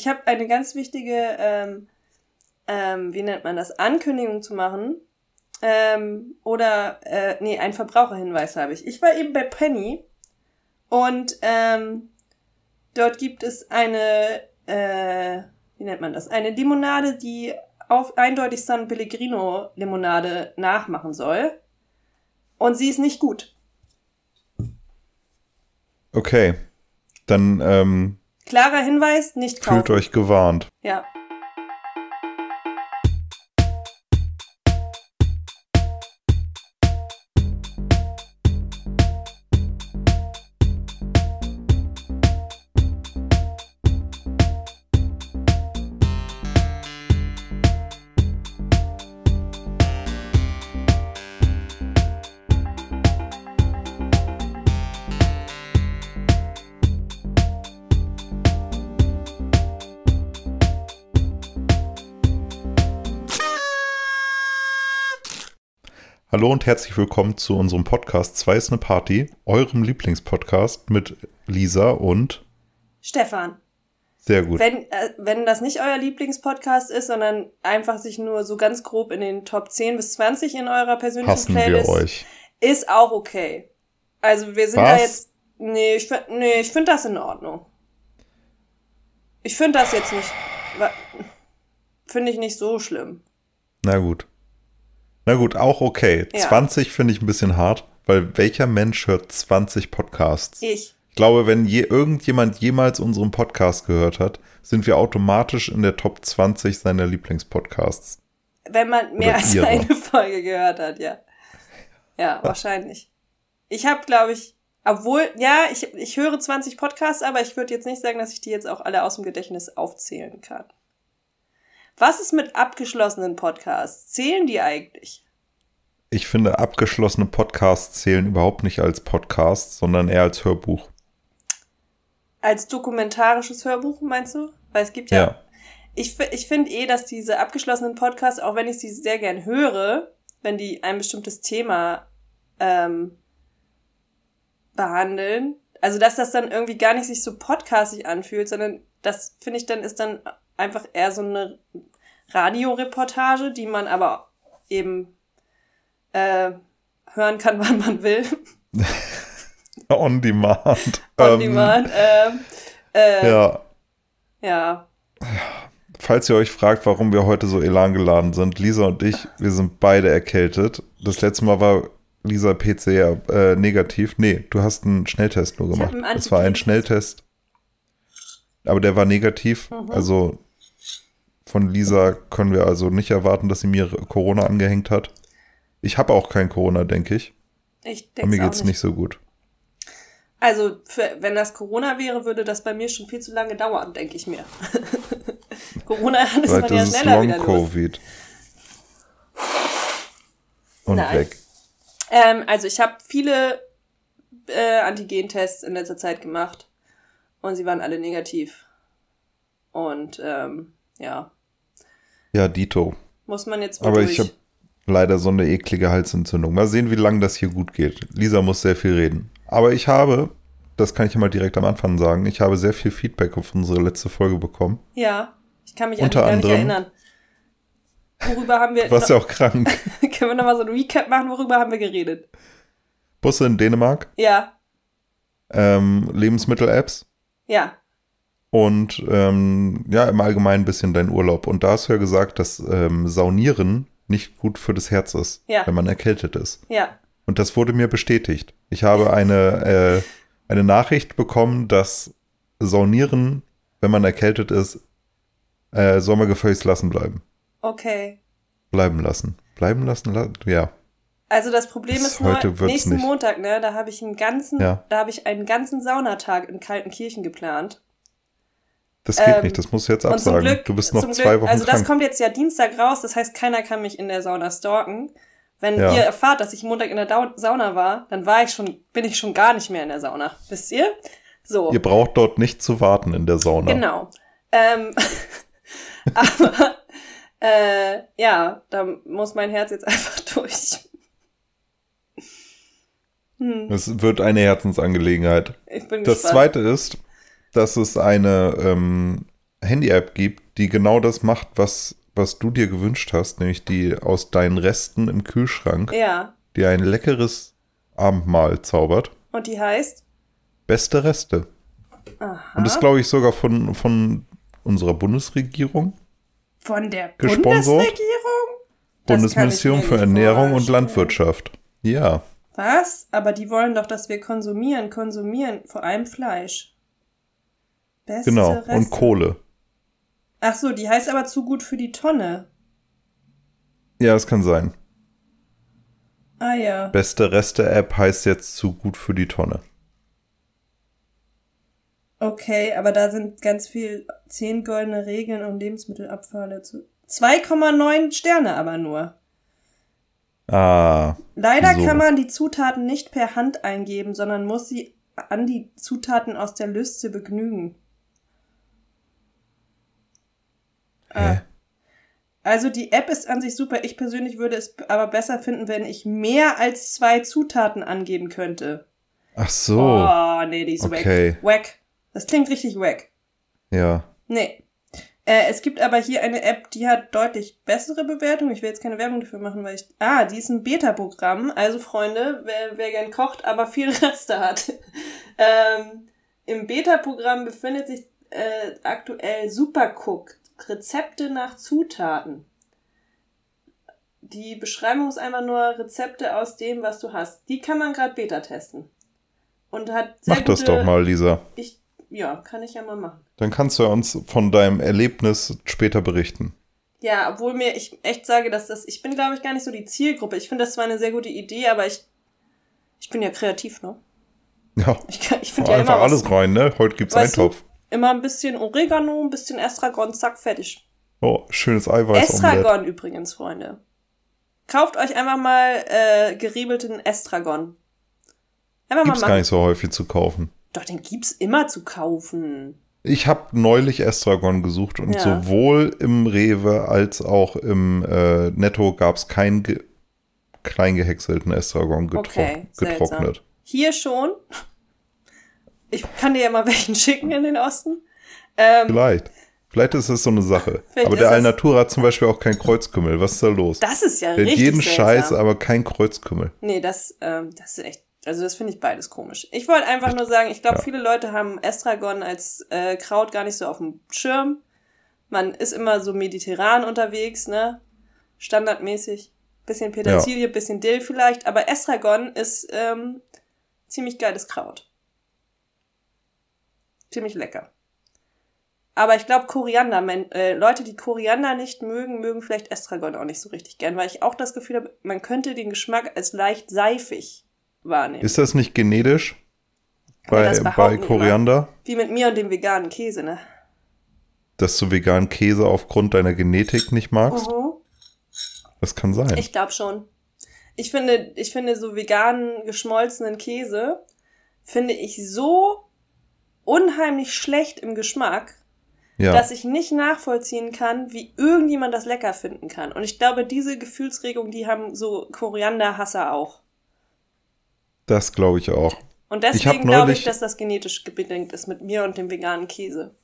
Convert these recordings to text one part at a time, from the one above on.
ich habe eine ganz wichtige, ähm, ähm, wie nennt man das, Ankündigung zu machen. Ähm, oder, äh, nee, ein Verbraucherhinweis habe ich. Ich war eben bei Penny und ähm, dort gibt es eine, äh, wie nennt man das, eine Limonade, die auf eindeutig San Pellegrino Limonade nachmachen soll. Und sie ist nicht gut. Okay. Dann ähm, Klarer Hinweis, nicht kaufen. fühlt euch gewarnt. Ja. Hallo und herzlich willkommen zu unserem Podcast Zwei ist eine Party, eurem Lieblingspodcast mit Lisa und Stefan, sehr gut. wenn, äh, wenn das nicht euer Lieblingspodcast ist, sondern einfach sich nur so ganz grob in den Top 10 bis 20 in eurer persönlichen Hassen wir Playlist, euch. ist auch okay. Also wir sind Was? da jetzt, nee, ich, nee, ich finde das in Ordnung. Ich finde das jetzt nicht, finde ich nicht so schlimm. Na gut. Na gut, auch okay. Ja. 20 finde ich ein bisschen hart, weil welcher Mensch hört 20 Podcasts? Ich. Ich glaube, wenn je, irgendjemand jemals unseren Podcast gehört hat, sind wir automatisch in der Top 20 seiner Lieblingspodcasts. Wenn man mehr Oder als ihre. eine Folge gehört hat, ja. Ja, wahrscheinlich. Ich habe, glaube ich, obwohl, ja, ich, ich höre 20 Podcasts, aber ich würde jetzt nicht sagen, dass ich die jetzt auch alle aus dem Gedächtnis aufzählen kann. Was ist mit abgeschlossenen Podcasts? Zählen die eigentlich? Ich finde, abgeschlossene Podcasts zählen überhaupt nicht als Podcasts, sondern eher als Hörbuch. Als dokumentarisches Hörbuch, meinst du? Weil es gibt ja. Ja. Ich, ich finde eh, dass diese abgeschlossenen Podcasts, auch wenn ich sie sehr gern höre, wenn die ein bestimmtes Thema ähm, behandeln, also dass das dann irgendwie gar nicht sich so podcastig anfühlt, sondern das finde ich dann ist dann einfach eher so eine Radioreportage, die man aber eben äh, hören kann, wann man will. On Demand. On Ähm, demand. Ähm, äh, ja. Ja, falls ihr euch fragt, warum wir heute so elan geladen sind, Lisa und ich, wir sind beide erkältet. Das letzte Mal war Lisa PCR äh, negativ. Nee, du hast einen Schnelltest nur gemacht. Es war ein. Schnelltest. Aber der war negativ. Mhm. Also von Lisa können wir also nicht erwarten, dass sie mir Corona angehängt hat. Ich habe auch kein Corona, denke ich. Ich Aber mir denke geht's nicht nicht. so gut. Also, für, wenn das Corona wäre, würde das bei mir schon viel zu lange dauern, denke ich mir. Corona ist man ja ist schneller wieder los. Long-Covid. Und Nein. weg. Ähm, also, ich habe viele äh, Antigen-Tests in letzter Zeit gemacht und sie waren alle negativ. Und ähm, ja, Ja, Dito. muss man jetzt wohl Aber durch. ich habe leider so eine eklige Halsentzündung. Mal sehen, wie lange das hier gut geht. Lisa muss sehr viel reden. Aber ich habe, das kann ich ja mal direkt am Anfang sagen, ich habe sehr viel Feedback auf unsere letzte Folge bekommen. ja, ich kann mich Unter anderem- erinnern. Worüber haben wir. Du warst ja auch krank. Können wir nochmal so ein Recap machen? Worüber haben wir geredet? Busse in Dänemark, Ja, ähm, Lebensmittel-Apps ja, und ähm, ja, im Allgemeinen ein bisschen dein Urlaub. Und da hast du ja gesagt, dass ähm, Saunieren nicht gut für das Herz ist, Ja. wenn man erkältet ist. ja. Und das wurde mir bestätigt. Ich habe eine, äh, eine Nachricht bekommen, dass Saunieren, wenn man erkältet ist, äh, soll man gefälligst lassen bleiben. Okay. Bleiben lassen. Bleiben lassen? La ja. Also das Problem Bis ist nur, heute wird's nächsten nicht. Montag, ne, da habe ich einen ganzen, Ja. da habe ich einen ganzen Saunatag in Kaltenkirchen geplant. Das geht Ähm, nicht, das musst du jetzt absagen. Glück, du bist noch zum zwei Glück, Wochen also das krank. kommt jetzt ja Dienstag raus, das heißt, keiner kann mich in der Sauna stalken. Wenn Ja. ihr erfahrt, dass ich Montag in der Dau Sauna war, dann war ich schon, bin ich schon gar nicht mehr in der Sauna. Wisst ihr? So. Ihr braucht dort nicht zu warten in der Sauna. Genau. Ähm, aber äh, ja, da muss mein Herz jetzt einfach durch. Hm, Es wird eine Herzensangelegenheit. ich bin Das gespannt. zweite ist, dass es eine, ähm, Handy-App gibt, die genau das macht, was, was du dir gewünscht hast, nämlich die aus deinen Resten im Kühlschrank, Ja. die ein leckeres Abendmahl zaubert. Und die heißt? Beste Reste. Aha. Und das glaube ich sogar von, von unserer Bundesregierung. Von der? Bundesregierung? Bundesministerium für Ernährung und. Landwirtschaft. Ja. Was? Aber die wollen doch, dass wir konsumieren, konsumieren, vor allem Fleisch. Beste Genau. Reste. Und Kohle. Ach so, die heißt aber zu gut für die Tonne. Ja, das kann sein. Ah ja. Beste Reste-App heißt jetzt zu gut für die Tonne. Okay, aber da sind ganz viel zehn goldene Regeln, um Lebensmittelabfälle zu. 2,9 Sterne aber nur. Ah, Leider So. kann man die Zutaten nicht per Hand eingeben, sondern muss sie an die Zutaten aus der Liste begnügen. Ah. hä? Also die App ist an sich super. Ich persönlich würde es aber besser finden, wenn ich mehr als zwei Zutaten angeben könnte. Ach so. Oh, nee, die ist Okay. wack. Wack. Das klingt richtig wack. Ja. Nee. Äh, es gibt aber hier eine App, die hat deutlich bessere Bewertungen. Ich will jetzt keine Werbung dafür machen, weil ich. Ah, die ist ein Beta-Programm. Also, Freunde, wer, wer gern kocht, aber viel Reste hat. ähm, Im Beta-Programm befindet sich äh, aktuell Supercook. Rezepte nach Zutaten. Die Beschreibung ist einfach nur Rezepte aus dem, was du hast. Die kann man gerade Beta testen. Und hat sehr Mach das gute, doch mal, Lisa. Ich, ja, kann ich ja mal machen. Dann kannst du uns von deinem Erlebnis später berichten. Ja, obwohl mir ich echt sage, dass das, ich bin glaube ich gar nicht so die Zielgruppe. Ich finde das zwar eine sehr gute Idee, aber ich, ich bin ja kreativ, ne? Ja. Ich, ich finde ja Einfach immer was, alles rein, ne? Heute gibt's Weißt Eintopf. Immer ein bisschen Oregano, ein bisschen Estragon, zack, fertig. Oh, schönes Eiweiß Estragon übrigens, Freunde. Kauft euch einfach mal äh, geriebelten Estragon. Einfach Gibt's mal gar nicht so häufig zu kaufen. Doch, den gibt's immer zu kaufen. Ich habe neulich Estragon gesucht und Ja. sowohl im Rewe als auch im äh, Netto gab's keinen ge klein gehäckselten Estragon getro Okay, seltsam. getrocknet. Hier schon. Ich kann dir ja mal welchen schicken in den Osten. Ähm, Vielleicht. Vielleicht ist es so eine Sache. Vielleicht aber der Alnatura hat zum Beispiel auch kein Kreuzkümmel. Was ist da los? das ist ja der richtig jeden seltsam. Scheiß, aber kein Kreuzkümmel. Nee, das, ähm, das ist echt, also das finde ich beides komisch. Ich wollte einfach nur sagen, ich glaube, Ja. viele Leute haben Estragon als äh, Kraut gar nicht so auf dem Schirm. Man ist immer so mediterran unterwegs, ne? Standardmäßig. Bisschen Petersilie, bisschen Dill vielleicht, aber Estragon ist ähm, ziemlich geiles Kraut. Ziemlich lecker. Aber ich glaube, Koriander, men- äh, Leute, die Koriander nicht mögen, mögen vielleicht Estragon auch nicht so richtig gern, weil ich auch das Gefühl habe, man könnte den Geschmack als leicht seifig wahrnehmen. Ist das nicht genetisch? Bei, bei Koriander? Wie mit mir und dem veganen Käse, ne? Dass du veganen Käse aufgrund deiner Genetik nicht magst? Mhm. Das kann sein. Ich glaube schon. Ich finde, ich finde so veganen geschmolzenen Käse finde ich so unheimlich schlecht im Geschmack, ja. dass ich nicht nachvollziehen kann, wie irgendjemand das lecker finden kann. Und ich glaube, diese Gefühlsregung, die haben so Korianderhasser auch. Das glaube ich auch. Und Ich deswegen glaube ich, dass das genetisch bedingt ist mit mir und dem veganen Käse.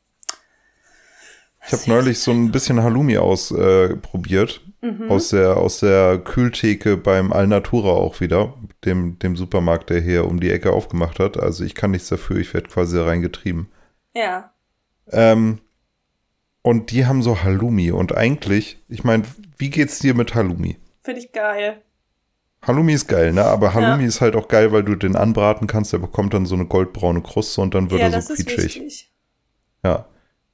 Ich habe neulich so ein bisschen Halloumi ausprobiert. Äh. Mhm. aus, der, aus der Kühltheke beim Alnatura auch wieder. Dem, dem Supermarkt, der hier um die Ecke aufgemacht hat. Also ich kann nichts dafür, ich werde quasi reingetrieben. Ja. Ähm, und die haben so Halloumi. Und eigentlich, ich meine, wie geht's dir mit Halloumi? Finde ich geil. Halloumi ist geil, ne? Aber Halloumi ist halt auch geil, weil du den anbraten kannst. Der bekommt dann so eine goldbraune Kruste und dann wird ja, er das so ist quietschig. wichtig. Ja.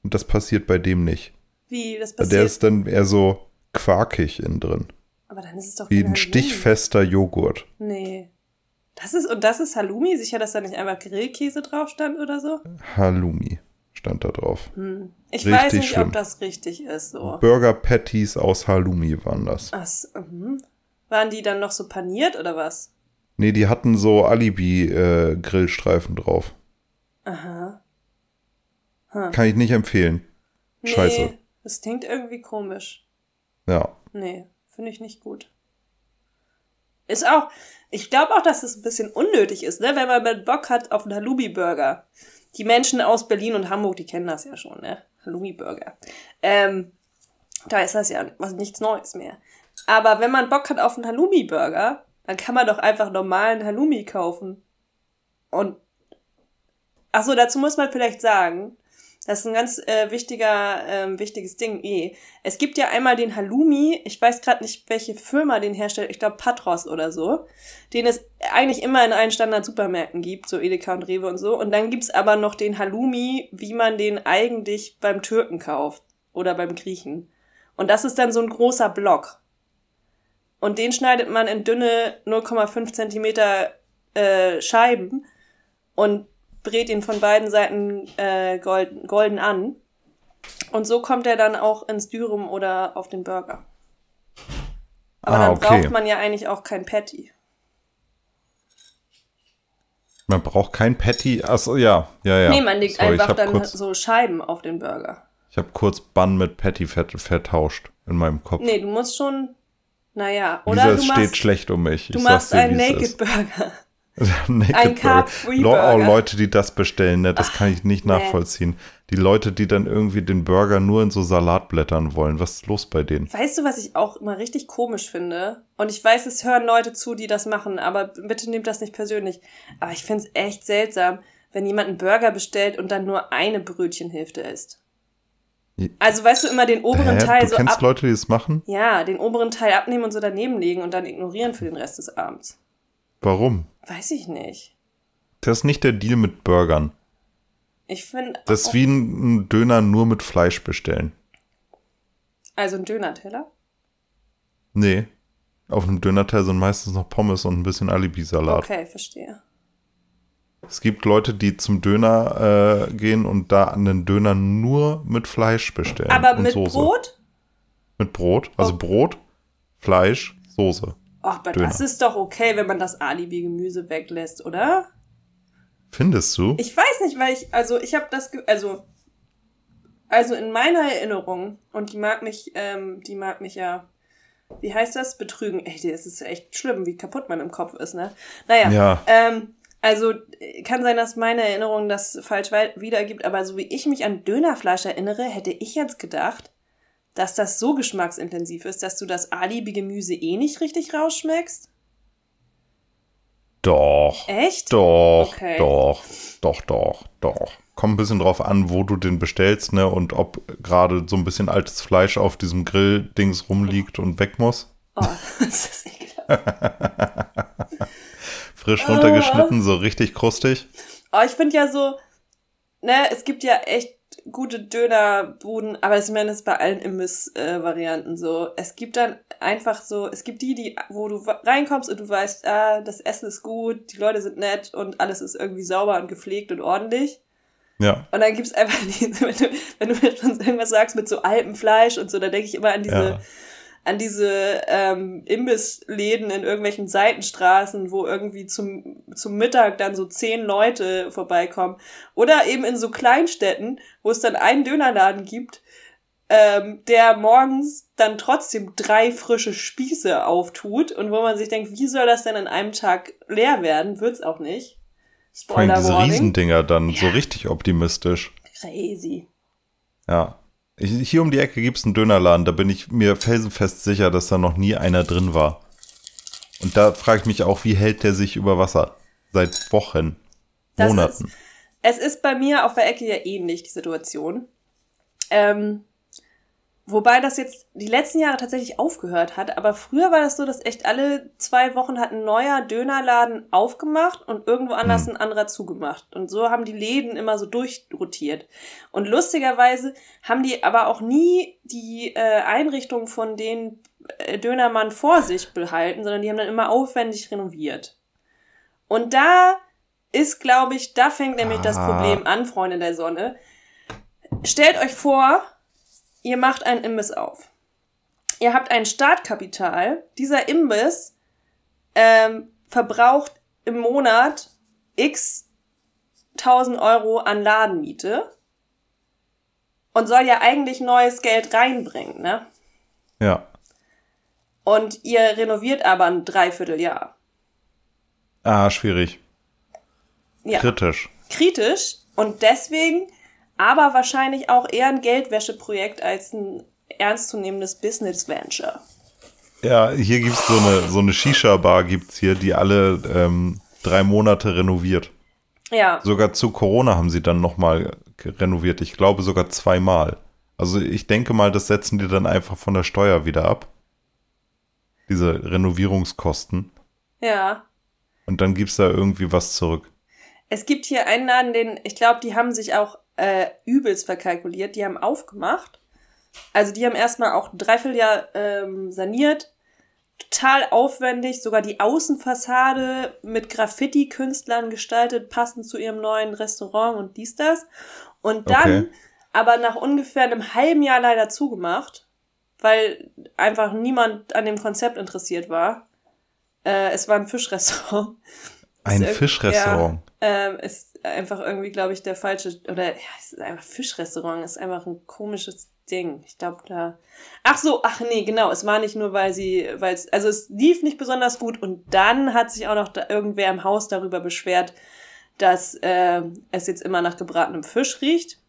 Und das passiert bei dem nicht. Wie, das Der passiert. ist dann eher so quakig innen drin. Aber dann ist es doch Wie ein Halloumi. stichfester Joghurt. Nee. Das ist, und das ist Halloumi? Sicher, dass da nicht einfach Grillkäse drauf stand oder so? Halloumi stand da drauf. Hm. Ich Richtig weiß nicht, schlimm. ob das richtig ist, so. Burger Patties aus Halloumi waren das. Ach, mhm. Waren die dann noch so paniert oder was? Nee, die hatten so Alibi-Grillstreifen drauf. Aha. Kann ich nicht empfehlen. Nee, Scheiße. Das klingt irgendwie komisch. Ja. Nee, finde ich nicht gut. Ist auch, ich glaube auch, dass es ein bisschen unnötig ist, ne? wenn man Bock hat auf einen Halloumi-Burger. Die Menschen aus Berlin und Hamburg, die kennen das ja schon, ne? Halloumi-Burger. Ähm, da ist das ja was, nichts Neues mehr. Aber wenn man Bock hat auf einen Halloumi-Burger, dann kann man doch einfach normalen Halloumi kaufen. Und ach so, dazu muss man vielleicht sagen, das ist ein ganz äh, wichtiger, äh, wichtiges Ding eh. Es gibt ja einmal den Halloumi, ich weiß gerade nicht, welche Firma den herstellt, ich glaube Patros oder so, den es eigentlich immer in allen Standard-Supermärkten gibt, so Edeka und Rewe und so. Und dann gibt's aber noch den Halloumi, wie man den eigentlich beim Türken kauft oder beim Griechen. Und das ist dann so ein großer Block. Und den schneidet man in dünne 0,5 Zentimeter äh, Scheiben und brät ihn von beiden Seiten äh, golden, golden an. Und so kommt er dann auch ins Dürum oder auf den Burger. Aber Ah, dann okay. braucht man ja eigentlich auch kein Patty. Man braucht kein Patty. Achso, ja, ja, ja. nee, man legt Sorry, einfach dann kurz, so Scheiben auf den Burger. Ich habe kurz Bun mit Patty ver vertauscht in meinem Kopf. Nee, du musst schon, naja, Lisa, oder es du steht machst, schlecht um mich. du ich machst sag's dir, einen es Naked. Burger. Ein Burger. Carb-Free Lo- Oh, Burger. Leute, die das bestellen, ne, das kann ich nicht nachvollziehen. Die Leute, die dann irgendwie den Burger nur in so Salatblättern wollen. Was ist los bei denen? Weißt du, was ich auch immer richtig komisch finde? Und ich weiß, es hören Leute zu, die das machen, aber bitte nehmt das nicht persönlich. Aber ich finde es echt seltsam, wenn jemand einen Burger bestellt und dann nur eine Brötchenhälfte isst. Also weißt du immer den oberen Hä? Teil Du so kennst ab Leute, die das machen? Ja, den oberen Teil abnehmen und so daneben legen und dann ignorieren für den Rest des Abends. Warum? Weiß ich nicht. Das ist nicht der Deal mit Burgern. Ich finde. Das ist wie ein ein Döner nur mit Fleisch bestellen. Also ein Döner-Teller? Nee. Auf einem Dönerteil sind meistens noch Pommes und ein bisschen Alibi-Salat. Okay, verstehe. Es gibt Leute, die zum Döner äh, gehen und da einen Döner nur mit Fleisch bestellen. Aber mit Soße. Brot? Mit Brot. Also Oh. Brot, Fleisch, Soße. Ach, aber Döner. das ist doch okay, wenn man das Alibi-Gemüse weglässt, oder? Findest du? Ich weiß nicht, weil ich, also ich habe das, also, also in meiner Erinnerung, und die mag mich, ähm, die mag mich ja, wie heißt das? Betrügen. Ey, das ist echt schlimm, wie kaputt man im Kopf ist, ne? Naja, Ja. ähm, also kann sein, dass meine Erinnerung das falsch wiedergibt, aber so wie ich mich an Dönerfleisch erinnere, hätte ich jetzt gedacht, dass das so geschmacksintensiv ist, dass du das Alibi-Gemüse eh nicht richtig rausschmeckst. Doch. Echt? Doch, Okay. doch, doch, doch, doch. Kommt ein bisschen drauf an, wo du den bestellst, ne? Und ob gerade so ein bisschen altes Fleisch auf diesem Grill-Dings rumliegt und weg muss. Oh, das ist ekelhaft. Frisch runtergeschnitten, so richtig krustig. Aber ich finde ja so, ne, es gibt ja echt gute Dönerbuden, aber ich meine, das ist bei allen Imbiss-Varianten so. Es gibt dann einfach so, es gibt die, die, wo du reinkommst und du weißt, ah, das Essen ist gut, die Leute sind nett und alles ist irgendwie sauber und gepflegt und ordentlich. Ja, Und dann gibt's einfach diese, wenn du, wenn du mir schon irgendwas sagst mit so Alpenfleisch und so, dann denke ich immer an diese, ja. An diese ähm, Imbissläden in irgendwelchen Seitenstraßen, wo irgendwie zum, zum Mittag dann so zehn Leute vorbeikommen. Oder eben in so Kleinstädten, wo es dann einen Dönerladen gibt, ähm, der morgens dann trotzdem drei frische Spieße auftut und wo man sich denkt, wie soll das denn an einem Tag leer werden? Wird's auch nicht. Vor allem Spoiler diese Warning. Riesendinger dann, so Ja. richtig optimistisch. Crazy. Ja. Hier um die Ecke gibt's einen Dönerladen, da bin ich mir felsenfest sicher, dass da noch nie einer drin war. Und da frage ich mich auch, wie hält der sich über Wasser? Seit Wochen, Das Monaten. Es ist bei mir auf der Ecke ja ähnlich, die Situation. Ähm, wobei das jetzt die letzten Jahre tatsächlich aufgehört hat, aber früher war das so, dass echt alle zwei Wochen hat ein neuer Dönerladen aufgemacht und irgendwo anders Hm. ein anderer zugemacht. Und so haben die Läden immer so durchrotiert. Und lustigerweise haben die aber auch nie die äh, Einrichtung von den äh, Dönermann vor sich behalten, sondern die haben dann immer aufwendig renoviert. Und da ist, glaube ich, da fängt nämlich das Ah. Problem an, Freunde der Sonne. Stellt euch vor, ihr macht einen Imbiss auf. Ihr habt ein Startkapital. Dieser Imbiss ähm, verbraucht im Monat x 1000 Euro an Ladenmiete und soll ja eigentlich neues Geld reinbringen, ne? Ja. Und ihr renoviert aber ein Dreivierteljahr. Ah, schwierig. Ja. Kritisch. kritisch und deswegen aber wahrscheinlich auch eher ein Geldwäscheprojekt als ein ernstzunehmendes Business Venture. Ja, hier gibt's so eine, so eine Shisha-Bar gibt's hier, die alle ähm, drei Monate renoviert. Ja. Sogar zu Corona haben sie dann nochmal renoviert. Ich glaube sogar zweimal. Also ich denke mal, das setzen die dann einfach von der Steuer wieder ab. Diese Renovierungskosten. Ja. Und dann gibt's da irgendwie was zurück. Es gibt hier einen Laden, den, ich glaube, die haben sich auch äh, übelst verkalkuliert. Die haben aufgemacht. Also die haben erstmal auch ein Dreivierteljahr ähm, saniert. Total aufwendig, sogar die Außenfassade mit Graffiti-Künstlern gestaltet, passend zu ihrem neuen Restaurant und dies, das. Und dann Okay. aber nach ungefähr einem halben Jahr leider zugemacht, weil einfach niemand an dem Konzept interessiert war. Äh, es war ein Fischrestaurant. Ein Fischrestaurant. Ja, ist einfach irgendwie, glaube ich, der falsche, oder ja, es ist einfach Fischrestaurant, ist einfach ein komisches Ding. Ich glaube, da. Ach so, ach nee, genau, es war nicht nur, weil sie, weil es, also es lief nicht besonders gut und dann hat sich auch noch da irgendwer im Haus darüber beschwert, dass äh, es jetzt immer nach gebratenem Fisch riecht.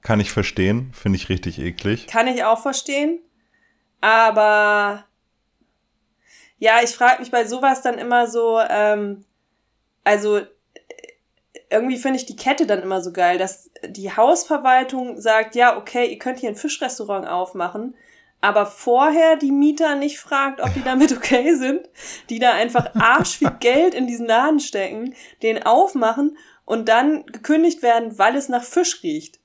Kann ich verstehen. Finde ich richtig eklig. Kann ich auch verstehen. Aber ja, ich frage mich bei sowas dann immer so, ähm, also irgendwie finde ich die Kette dann immer so geil, dass die Hausverwaltung sagt, ja, okay, ihr könnt hier ein Fischrestaurant aufmachen, aber vorher die Mieter nicht fragt, ob die damit okay sind, die da einfach arsch viel Geld in diesen Laden stecken, den aufmachen und dann gekündigt werden, weil es nach Fisch riecht.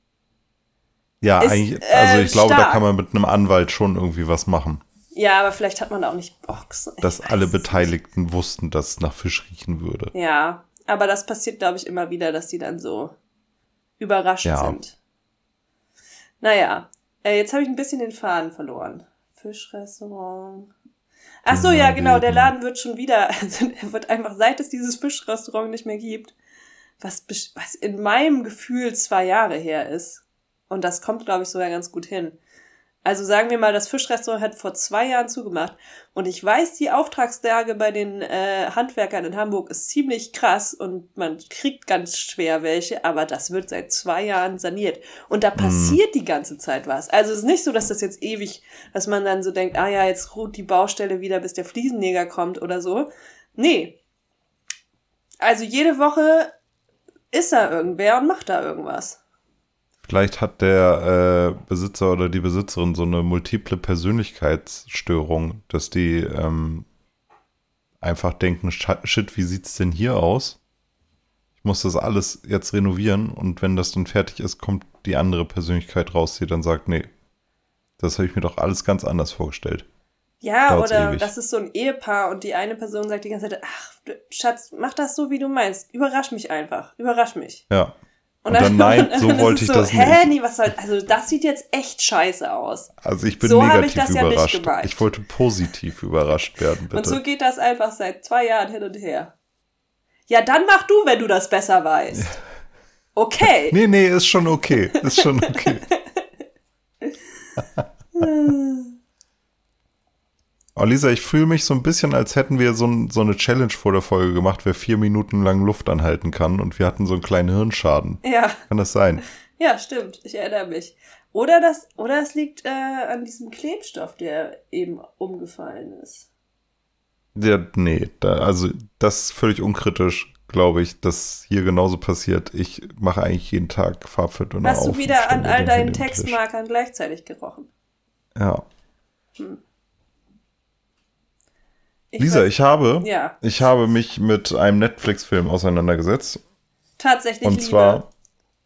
Ja, Ist, eigentlich, äh, also ich glaube, da stark. kann man mit einem Anwalt schon irgendwie was machen. Ja, aber vielleicht hat man da auch nicht Bock. Dass alle es nicht. Beteiligten wussten, dass es nach Fisch riechen würde. Ja, aber das passiert, glaube ich, immer wieder, dass die dann so überrascht Ja. sind. Naja, äh, jetzt habe ich ein bisschen den Faden verloren. Fischrestaurant. Ach so, ja, genau, der Laden wird schon wieder, also der wird einfach, seit es dieses Fischrestaurant nicht mehr gibt, was, was in meinem Gefühl zwei Jahre her ist. Und das kommt, glaube ich, sogar ganz gut hin. Also sagen wir mal, das Fischrestaurant hat vor zwei Jahren zugemacht. Und ich weiß, die Auftragslage bei den äh, Handwerkern in Hamburg ist ziemlich krass und man kriegt ganz schwer welche, aber das wird seit zwei Jahren saniert. Und da passiert die ganze Zeit was. Also es ist nicht so, dass das jetzt ewig, dass man dann so denkt, ah ja, jetzt ruht die Baustelle wieder, bis der Fliesenleger kommt oder so. Nee. Also jede Woche ist da irgendwer und macht da irgendwas. Vielleicht hat der äh, Besitzer oder die Besitzerin so eine multiple Persönlichkeitsstörung, dass die ähm, einfach denken, "Scha- shit, wie sieht's denn hier aus? Ich muss das alles jetzt renovieren und wenn das dann fertig ist, kommt die andere Persönlichkeit raus, die dann sagt, nee, das habe ich mir doch alles ganz anders vorgestellt. Ja, Dauert's oder ewig. das ist so ein Ehepaar und die eine Person sagt die ganze Zeit, ach, Schatz, mach das so, wie du meinst. Überrasch mich einfach. Überrasch mich. Ja. Und dann, nein, so wollte ich das Hä, nicht. nee, was soll, also das sieht jetzt echt scheiße aus. Also ich bin So habe ich negativ das ja nicht überrascht. ich wollte positiv überrascht werden, Und so bitte. geht das einfach seit zwei Jahren hin und her. Ja, dann mach du, wenn du das besser weißt. Okay. Nee, nee, ist schon okay. Ist schon okay. Oh, Lisa, ich fühle mich so ein bisschen, als hätten wir so, so eine Challenge vor der Folge gemacht, wer vier Minuten lang Luft anhalten kann und wir hatten so einen kleinen Hirnschaden. Ja, Kann das sein? ja, stimmt. Ich erinnere mich. Oder das, oder es liegt äh, an diesem Klebstoff, der eben umgefallen ist. Ja, nee, da, also das ist völlig unkritisch, glaube ich, dass hier genauso passiert. Ich mache eigentlich jeden Tag Farbviertel Hast auf du und wieder an all deinen. Textmarkern gleichzeitig gerochen? Ja. Ich Lisa, weiß- ich habe, Ja, ich habe mich mit einem Netflix-Film auseinandergesetzt. tatsächlich. Und Liebe. zwar,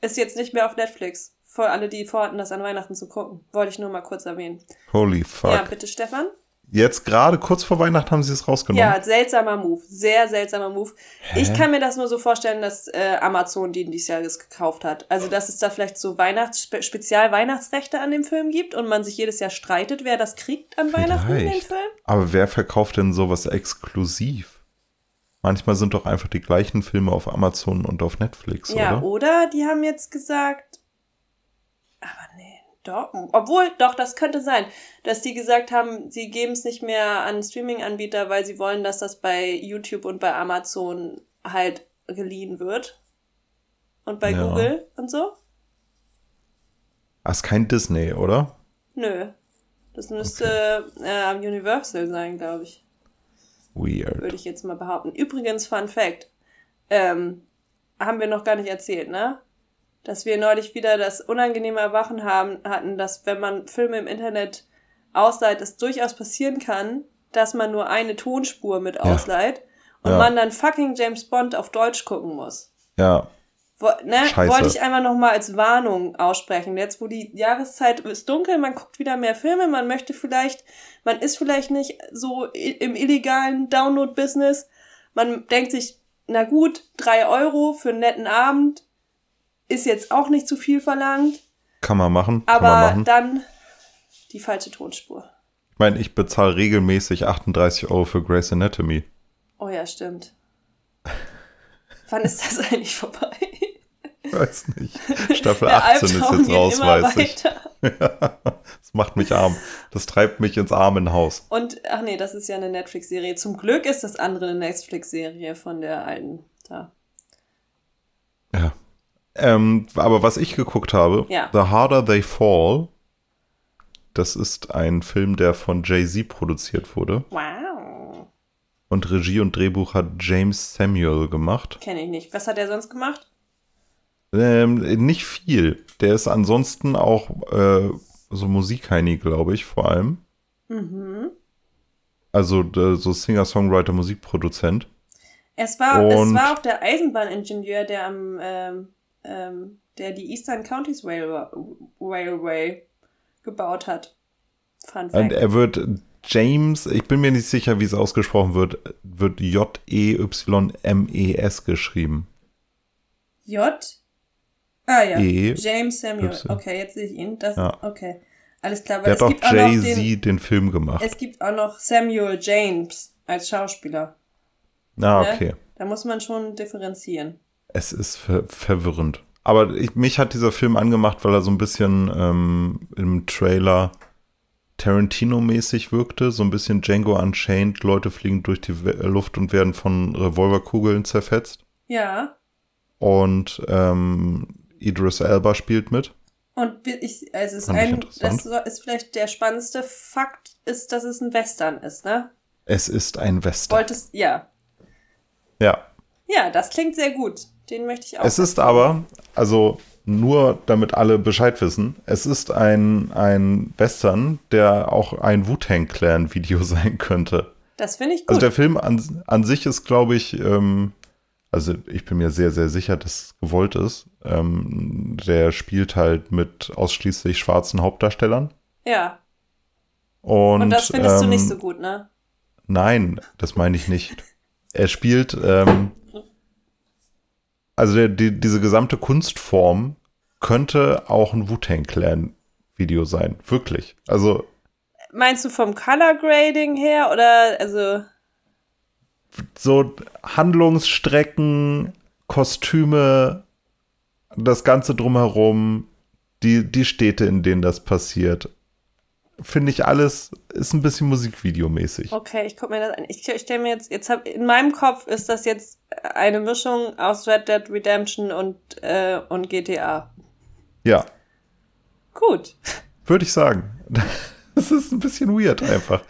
Ist jetzt nicht mehr auf Netflix. Für alle, die vorhatten, das an Weihnachten zu gucken. Wollte ich nur mal kurz erwähnen. holy fuck. Ja, bitte, Stefan. Jetzt gerade kurz vor Weihnachten haben sie es rausgenommen. Ja, seltsamer Move. Sehr seltsamer Move. Ich kann mir das nur so vorstellen, dass äh, Amazon den dieses Jahr gekauft hat. Also, dass es da vielleicht so Weihnachts Spe Spezial-Weihnachtsrechte an dem Film gibt und man sich jedes Jahr streitet, wer das kriegt an Weihnachten in den Vielleicht. Film. Aber wer verkauft denn sowas exklusiv? Manchmal sind doch einfach die gleichen Filme auf Amazon und auf Netflix, Ja, oder? oder die haben jetzt gesagt, aber nee, doch, obwohl, doch, das könnte sein, dass die gesagt haben, sie geben es nicht mehr an Streaming-Anbieter, weil sie wollen, dass das bei YouTube und bei Amazon halt geliehen wird. Und bei Ja. Google und so. Ah, ist kein Disney, oder? Nö. Das müsste äh, Universal sein, glaube ich. Weird. Würde ich jetzt mal behaupten. Übrigens, Fun Fact. Ähm, haben wir noch gar nicht erzählt, ne? Dass wir neulich wieder das unangenehme Erwachen haben, hatten, dass wenn man Filme im Internet ausleiht, es durchaus passieren kann, dass man nur eine Tonspur mit ausleiht und Ja. man dann fucking James Bond auf Deutsch gucken muss. Ja, Wo, ne, Scheiße. wollte ich einfach nochmal als Warnung aussprechen. Jetzt, wo die Jahreszeit ist dunkel, man guckt wieder mehr Filme, man möchte vielleicht, man ist vielleicht nicht so im illegalen Download-Business. Man denkt sich, na gut, drei Euro für einen netten Abend ist jetzt auch nicht zu viel verlangt, kann man machen. kann man aber machen. dann die falsche Tonspur. Ich meine, ich bezahle regelmäßig 38 Euro für Grey's Anatomy. Oh ja, stimmt. Wann ist das eigentlich vorbei? Weiß nicht. Staffel Der 18 ist Albtraum jetzt geht raus, weiß ich. Das macht mich arm. Das treibt mich ins Armenhaus. Und, ach nee, das ist ja eine Netflix-Serie. Zum Glück ist das andere eine Netflix-Serie von der alten da. Ja. Ähm, aber was ich geguckt habe, Ja. The Harder They Fall, das ist ein Film, der von Jay-Z produziert wurde. Wow. Und Regie und Drehbuch hat James Samuel gemacht. Kenne ich nicht. Was hat er sonst gemacht? Ähm, nicht viel. Der ist ansonsten auch äh, so Musikheini, glaube ich, vor allem. Mhm. Also so Singer-Songwriter, Musikproduzent. Es war, es war auch der Eisenbahningenieur, der am, ähm, ähm, der die Eastern Counties Railway, Railway gebaut hat. Fun Und Fact. er wird James, ich bin mir nicht sicher, wie es ausgesprochen wird, wird J-E-Y-M-E-S geschrieben. J? Ah ja. E. James Samuel. Y. Okay, jetzt sehe ich ihn. Das, Ja. Okay. Alles klar. Der Weil hat auch es gibt auch noch den, Jay-Z den Film gemacht. es gibt auch noch Samuel James als Schauspieler. Ah, ne? okay. Da muss man schon differenzieren. Es ist ver verwirrend. Aber ich, mich hat dieser Film angemacht, weil er so ein bisschen ähm, im Trailer Tarantino-mäßig wirkte. So ein bisschen Django Unchained. Leute fliegen durch die We- Luft und werden von Revolverkugeln zerfetzt. Ja. Und ähm, Idris Elba spielt mit. Und ich, also es ist ein, das ist vielleicht der spannendste Fakt, ist, dass es ein Western ist, ne? Es ist ein Western. Wolltest, ja. Ja. Ja, das klingt sehr gut. Den möchte ich auch. Es ist aber, also nur damit alle Bescheid wissen, es ist ein, ein Western, der auch ein Wu-Tang-Clan-Video sein könnte. Das finde ich gut. Also der Film an, an sich ist, glaube ich, ähm, also ich bin mir sehr, sehr sicher, dass es gewollt ist. Ähm, der spielt halt mit ausschließlich schwarzen Hauptdarstellern. ja. Und, Und das findest du ähm, nicht so gut, ne? Nein, das meine ich nicht. Er spielt, ähm, also der, die, diese gesamte Kunstform könnte auch ein Wu-Tang-Clan-Video sein. Wirklich. Also Meinst du vom Color Grading her oder also so Handlungsstrecken, Kostüme, das Ganze drumherum, die, die Städte, in denen das passiert. Finde ich alles, ist ein bisschen Musikvideomäßig. okay, ich guck mir das an. Ich, ich stelle mir jetzt jetzt hab in meinem Kopf ist das jetzt eine Mischung aus Red Dead Redemption und äh, und GTA. Ja, Gut. würde ich sagen. Das ist ein bisschen weird einfach.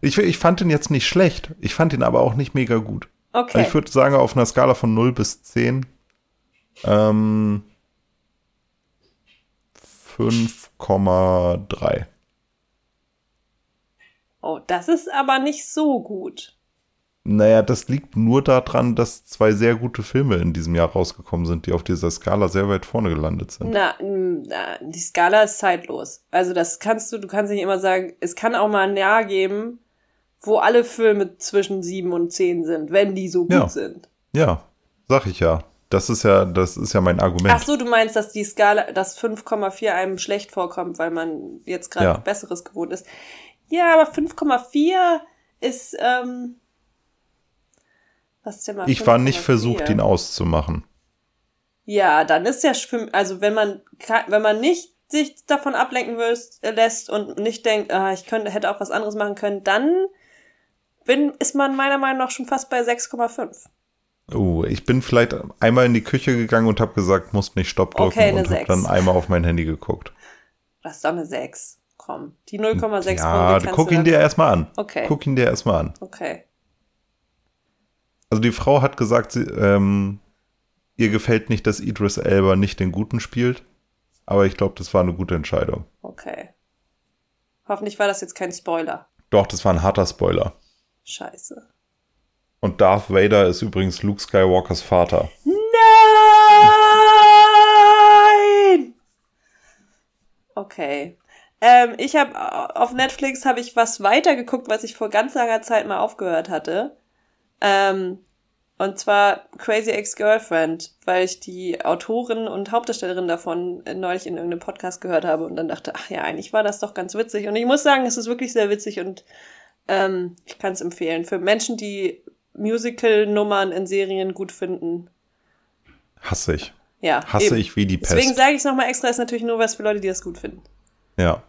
Ich, ich fand ihn jetzt nicht schlecht. Ich fand ihn aber auch nicht mega gut. Okay. Also ich würde sagen, auf einer Skala von 0 bis 10 ähm, 5,3. Oh, das ist aber nicht so gut. Naja, das liegt nur daran, dass zwei sehr gute Filme in diesem Jahr rausgekommen sind, die auf dieser Skala sehr weit vorne gelandet sind. Na, na, die Skala ist zeitlos. Also das kannst du, du kannst nicht immer sagen, es kann auch mal ein Jahr geben, wo alle Filme zwischen sieben und zehn sind, wenn die so gut Ja. sind. Ja, sag ich ja. Das ist ja, das ist ja mein Argument. Ach so, du meinst, dass die Skala, dass 5,4 einem schlecht vorkommt, weil man jetzt gerade Ja. Besseres gewohnt ist. Ja, aber 5,4 ist, ähm, was ist denn mal ich war nicht 5,4? versucht, ihn auszumachen. Ja, dann ist ja also wenn man wenn man nicht sich davon ablenken willst, äh, lässt und nicht denkt, ah, ich könnte hätte auch was anderes machen können, dann bin ist man meiner Meinung nach schon fast bei 6,5. Oh, ich bin vielleicht einmal in die Küche gegangen und habe gesagt, muss nicht Stopp drücken Okay, und habe dann einmal auf mein Handy geguckt. Das ist doch eine 6. Komm, die 0,6 Ja, Punkte guck ihn dir erstmal an. Okay. Guck ihn dir erstmal an. Okay. Also die Frau hat gesagt, sie, ähm, ihr gefällt nicht, dass Idris Elba nicht den Guten spielt. Aber ich glaube, das war eine gute Entscheidung. Okay. Hoffentlich war das jetzt kein Spoiler. Doch, das war ein harter Spoiler. Scheiße. Und Darth Vader ist übrigens Luke Skywalkers Vater. Nein! Okay. Ähm, ich habe auf Netflix habe ich was weitergeguckt, was ich vor ganz langer Zeit mal aufgehört hatte. Ähm, und zwar Crazy Ex-Girlfriend, weil ich die Autorin und Hauptdarstellerin davon neulich in irgendeinem Podcast gehört habe und dann dachte, ach ja, eigentlich war das doch ganz witzig. Und ich muss sagen, es ist wirklich sehr witzig und ähm, ich kann es empfehlen. Für Menschen, die Musical-Nummern in Serien gut finden. Hasse ich. Ja. Hasse eben. ich wie die Pest. Deswegen sage ich es nochmal extra, ist natürlich nur was für Leute, die das gut finden. ja.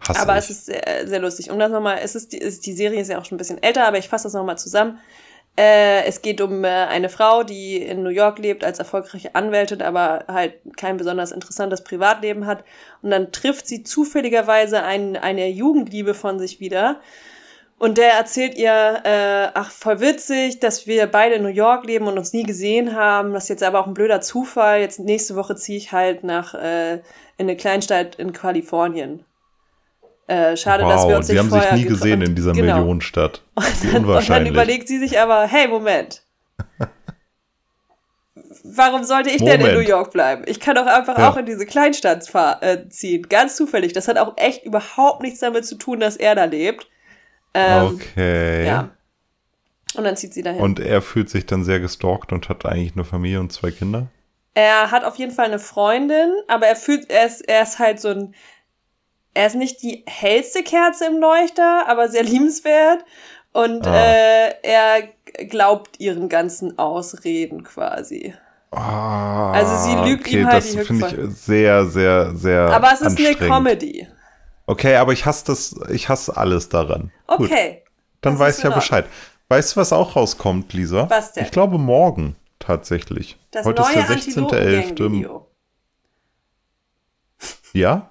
Hasse aber ich. es ist sehr, sehr lustig. Um das nochmal, es ist die, es, die Serie ist ja auch schon ein bisschen älter, aber ich fasse das nochmal zusammen. Äh, es geht um äh, eine Frau, die in New York lebt als erfolgreiche Anwältin, aber halt kein besonders interessantes Privatleben hat. Und dann trifft sie zufälligerweise ein, eine Jugendliebe von sich wieder. Und der erzählt ihr, äh, ach, voll witzig, dass wir beide in New York leben und uns nie gesehen haben. Das ist jetzt aber auch ein blöder Zufall. Jetzt nächste Woche ziehe ich halt nach äh, in eine Kleinstadt in Kalifornien. Äh, schade, dass wir wow, uns sie nicht haben sich nie gesehen in dieser Genau. Millionenstadt. Und dann, und dann überlegt sie sich aber, hey, Moment. Warum sollte ich denn in Moment. New York bleiben? Ich kann doch einfach Ja. auch in diese Kleinstadt äh, ziehen. Ganz zufällig. Das hat auch echt überhaupt nichts damit zu tun, dass er da lebt. Ähm, okay. Ja. Und dann zieht sie dahin. Und er fühlt sich dann sehr gestalkt und hat eigentlich eine Familie und zwei Kinder. Er hat auf jeden Fall eine Freundin, aber er fühlt, er ist, er ist halt so ein, er ist nicht die hellste Kerze im Leuchter, aber sehr liebenswert. Und Ah. äh, er glaubt ihren ganzen Ausreden quasi. Ah, Also sie lügt ihm halt das die finde ich sehr, sehr, sehr Aber es ist eine. Comedy. Okay, aber ich hasse das, ich hasse alles daran. Gut, Okay. dann das weiß ich ja. Bescheid. Weißt du, was auch rauskommt, Lisa? Was denn? Ich glaube morgen tatsächlich. Das Heute ist der 16.11. Antilopen-Gang-Video. Ja?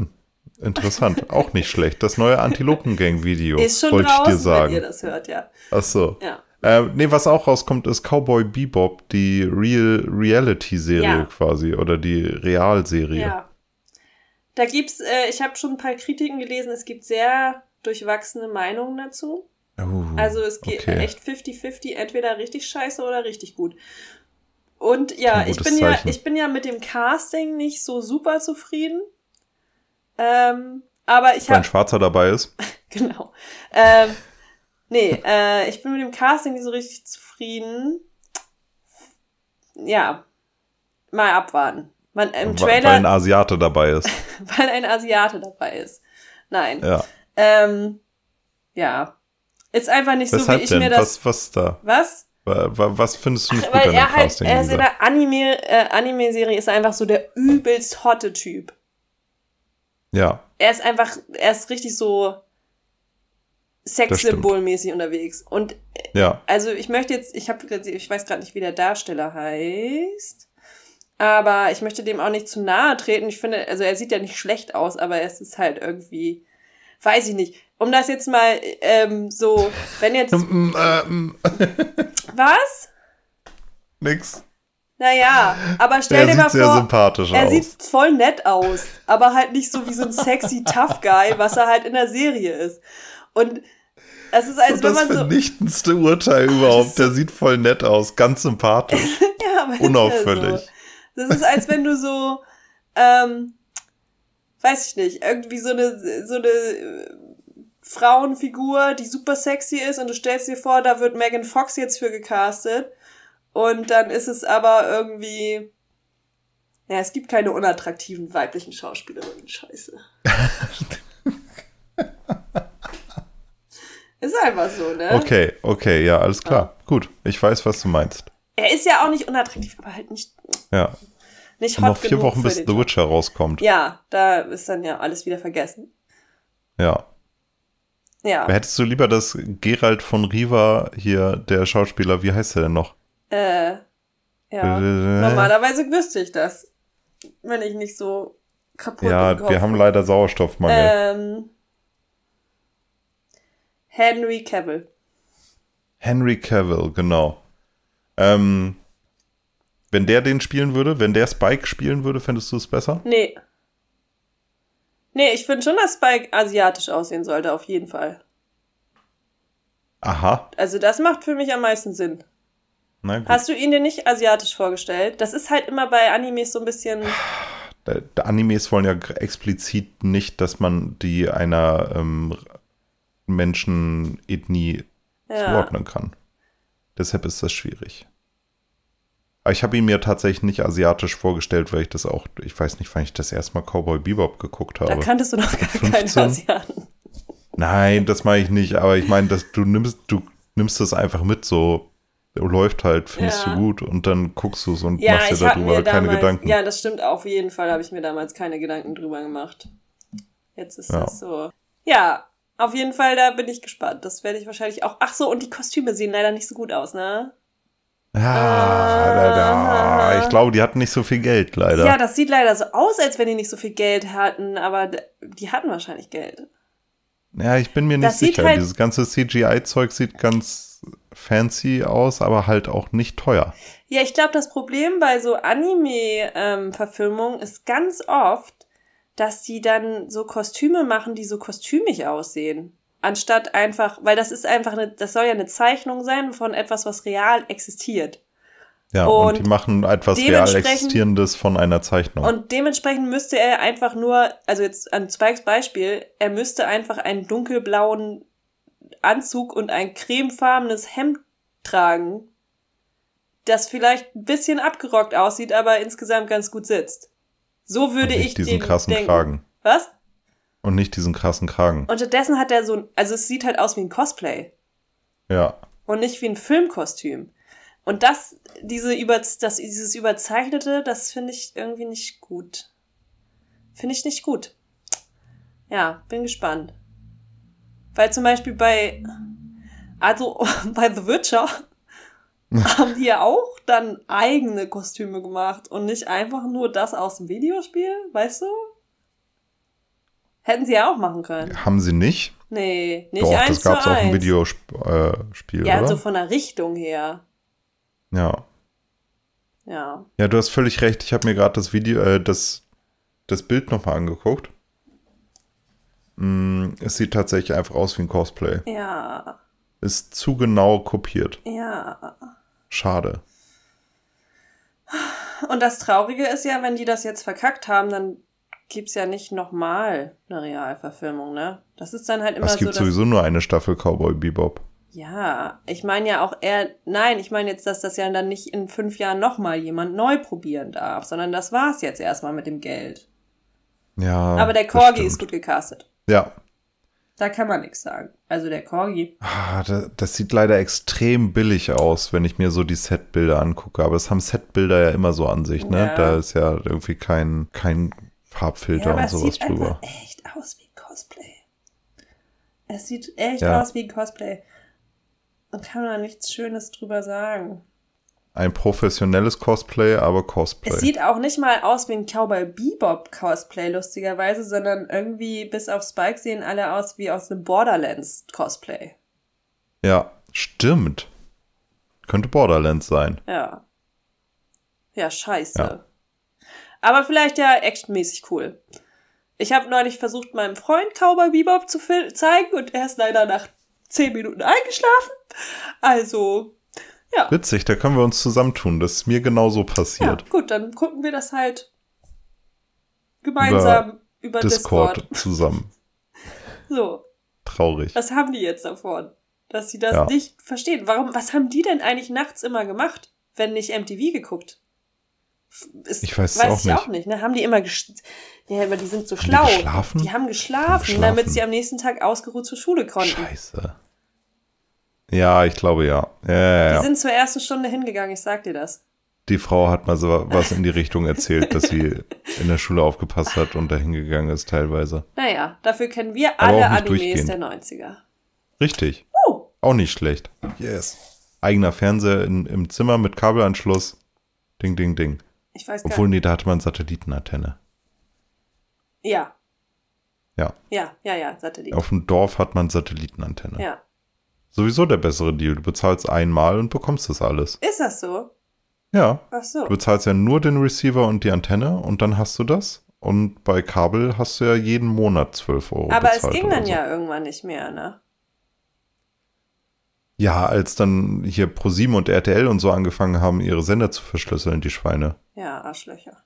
Ja. Interessant. auch nicht schlecht. Das neue Antilopen-Gang-Video. Wollte ich dir sagen. wenn ihr das hört, ja. Ach so. Ja. Äh, nee, was auch rauskommt, ist Cowboy Bebop, die Real Reality-Serie Ja. quasi oder die Realserie. Ja. Da gibt's, äh, ich habe schon ein paar Kritiken gelesen, es gibt sehr durchwachsene Meinungen dazu. Uh, Also es geht okay. echt 50-50, entweder richtig scheiße oder richtig gut. Und ja, ich bin ja, ich bin ja mit dem Casting nicht so super zufrieden. Ähm, aber ich Weil ein habe Schwarzer dabei ist. genau. Ähm, nee, äh, ich bin mit dem Casting nicht so richtig zufrieden. Ja, mal abwarten. Man, Im Weil weil ein Trailer, Asiate dabei ist. weil ein Asiate dabei ist. Nein. Ja. Ähm, ja. Ist einfach nicht so, wie Weshalb ich denn? mir das. Was, was da? Was? Wa- wa- Was findest du nicht gut Weil an dem er halt, Casting? er ist in der Anime, äh, Anime-Serie ist er einfach so der übelst hotte Typ. Ja, Er ist einfach, er ist richtig so Sexsymbolmäßig unterwegs. Und ja. also ich möchte jetzt, ich habe, ich weiß gerade nicht, wie der Darsteller heißt, aber ich möchte dem auch nicht zu nahe treten. Ich finde, also er sieht ja nicht schlecht aus, aber es ist halt irgendwie, weiß ich nicht. Um das jetzt mal ähm, so, wenn jetzt Mm, äh, mm, was? Nix. Naja, aber stell dir mal sehr vor, sympathisch er aus. sieht voll nett aus, aber halt nicht so wie so ein sexy Tough Guy, was er halt in der Serie ist. Und es ist, als Und wenn das man so, vernichtendste Urteil überhaupt. Der sieht voll nett aus, ganz sympathisch, ja, aber unauffällig. So. Das ist, als wenn du so, ähm, weiß ich nicht, irgendwie so eine, so eine äh, Frauenfigur, die super sexy ist und du stellst dir vor, da wird Megan Fox jetzt für gecastet und dann ist es aber irgendwie, ja, es gibt keine unattraktiven weiblichen Schauspielerinnen, scheiße. ist einfach so, ne? Okay, okay, ja, alles klar. Gut, ich weiß, was du meinst. Er ist ja auch nicht unattraktiv, aber halt nicht, Ja. nicht hot noch vier Wochen bis The. Witcher rauskommt. Ja, da ist dann ja alles wieder vergessen. Ja. Ja. Hättest du lieber, dass Gerald von Riva hier, der Schauspieler, wie heißt er denn noch? Äh, ja. Normalerweise wüsste ich das. Wenn ich nicht so kaputt. Ja, im Kopf. wir haben leider Sauerstoffmangel. Ähm, Henry Cavill. Henry Cavill, genau. Ähm, wenn der den spielen würde, wenn der Spike spielen würde, fändest du es besser? Nee. Nee, ich finde schon, dass Spike asiatisch aussehen sollte, auf jeden Fall. Aha. Also das macht für mich am meisten Sinn. Hast du ihn dir nicht asiatisch vorgestellt? Das ist halt immer bei Animes so ein bisschen. Da- da Animes wollen ja explizit nicht, dass man die einer ähm, Menschenethnie Ja. zuordnen kann. Deshalb ist das schwierig. Aber ich habe ihn mir tatsächlich nicht asiatisch vorgestellt, weil ich das auch, ich weiß nicht, wann ich das erste Mal Cowboy Bebop geguckt Da habe. kanntest du noch gar keine 15? Asiaten. Nein, das meine ich nicht, aber ich meine, dass du nimmst, du nimmst das einfach mit, so läuft halt, findest Ja. du gut und dann guckst du es und Ja, machst dir darüber mir keine damals. Gedanken. Ja, das stimmt auf jeden Fall. Habe ich mir damals keine Gedanken drüber gemacht. Jetzt ist Ja. das so. Ja, auf jeden Fall, da bin ich gespannt. Das werde ich wahrscheinlich auch. Ach so, und die Kostüme sehen leider nicht so gut aus, ne? Ja, da, da, ich glaube, die hatten nicht so viel Geld, leider. Ja, das sieht leider so aus, als wenn die nicht so viel Geld hatten, aber die hatten wahrscheinlich Geld. Ja, ich bin mir nicht Das sicher. halt- Dieses ganze CGI-Zeug sieht ganz fancy aus, aber halt auch nicht teuer. Ja, ich glaube, das Problem bei so Anime-Verfilmungen ist ganz oft, dass die dann so Kostüme machen, die so kostümig aussehen. Anstatt einfach, weil das ist einfach eine, das soll ja eine Zeichnung sein von etwas, was real existiert. Ja, und, Und die machen etwas real existierendes von einer Zeichnung. Und dementsprechend müsste er einfach nur, also jetzt an Spikes Beispiel, er müsste einfach einen dunkelblauen Anzug und ein cremefarbenes Hemd tragen, das vielleicht ein bisschen abgerockt aussieht, aber insgesamt ganz gut sitzt. So würde und ich nicht diesen den krassen denken. Kragen. Was? Und nicht diesen krassen Kragen. Und stattdessen hat er so ein, also es sieht halt aus wie ein Cosplay Ja. und nicht wie ein Filmkostüm. Und das, diese über, das, dieses Überzeichnete, das finde ich irgendwie nicht gut. Finde ich nicht gut. Ja, bin gespannt. Weil zum Beispiel bei, also bei The Witcher haben die ja auch dann eigene Kostüme gemacht und nicht einfach nur das aus dem Videospiel, weißt du? Hätten sie ja auch machen können. Haben sie nicht? Nee, nicht Doch, eins das gab es auch im. Videospiel, Ja, oder? so von der Richtung her. ja. Ja. Ja, du hast völlig recht. Ich habe mir gerade das Video, äh, das, das Bild nochmal angeguckt. Mm, es sieht tatsächlich einfach aus wie ein Cosplay. Ja. Ist zu genau kopiert. Ja. Schade. Und das Traurige ist ja, wenn die das jetzt verkackt haben, dann gibt's ja nicht nochmal eine Realverfilmung, ne? Das ist dann halt immer Es so, gibt dass, sowieso nur eine Staffel Cowboy Bebop. Ja, ich meine ja auch eher, nein, ich meine jetzt, dass das ja dann nicht in fünf Jahren nochmal jemand neu probieren darf, sondern das war's jetzt erstmal mit dem Geld. Ja. Aber der Corgi ist gut gecastet. Ja. Da kann man nichts sagen. Also der Corgi. Ah, das, das sieht leider extrem billig aus, wenn ich mir so die Setbilder angucke. Aber es haben Setbilder ja immer so an sich, ne? Ja. Da ist ja irgendwie kein, kein Farbfilter aber und es sowas sieht drüber. einfach echt aus wie Cosplay. Es sieht echt Ja. aus wie Cosplay. Man kann da nichts Schönes drüber sagen. Ein professionelles Cosplay, aber Cosplay. Es sieht auch nicht mal aus wie ein Cowboy Bebop Cosplay, lustigerweise, sondern irgendwie bis auf Spike sehen alle aus wie aus einem Borderlands Cosplay. ja, stimmt. Könnte Borderlands sein. Ja. Ja, scheiße. Ja. Aber vielleicht ja actionmäßig cool. Ich habe neulich versucht, meinem Freund Cowboy Bebop zu zeigen und er ist leider nach zehn Minuten eingeschlafen. Also, ja. Witzig, da können wir uns zusammentun. Das ist mir genauso Ja, passiert. gut, dann gucken wir das halt gemeinsam über, Discord, Discord. zusammen. So, Traurig. was haben die jetzt davon? Dass sie das Ja. nicht verstehen. Warum, was haben die denn eigentlich nachts immer gemacht, wenn nicht MTV geguckt? Ist, Ich weiß es weiß auch ich nicht. auch nicht. Ne? Haben die immer ja, aber die sind so Haben die schlau. geschlafen? Die haben geschlafen, Haben geschlafen. damit sie am nächsten Tag ausgeruht zur Schule konnten. Scheiße. Ja, ich glaube ja. Ja, ja, Die ja. sind zur ersten Stunde hingegangen, ich sag dir das. Die Frau hat mal so was in die Richtung erzählt, dass sie in der Schule aufgepasst hat und dahin gegangen ist teilweise. Naja, dafür kennen wir alle Animes der 90er. Richtig. Oh, Auch nicht schlecht. Yes. Eigener Fernseher in, im Zimmer mit Kabelanschluss. Ding, ding, ding. ich weiß gar Obwohl, nicht. nee, da hatte man Satellitenantenne. Ja. Ja. Ja, ja, ja, Satellit. Auf dem Dorf hat man Satellitenantenne. Ja. Sowieso der bessere Deal. Du bezahlst einmal und bekommst das alles. Ist das so? Ja. Ach so. Du bezahlst ja nur den Receiver und die Antenne und dann hast du das. Und bei Kabel hast du ja jeden Monat 12 Euro Aber es ging dann so. ja irgendwann nicht mehr, ne? Ja, als dann hier ProSieben und RTL und so angefangen haben, ihre Sender zu verschlüsseln, die Schweine. Ja, Arschlöcher.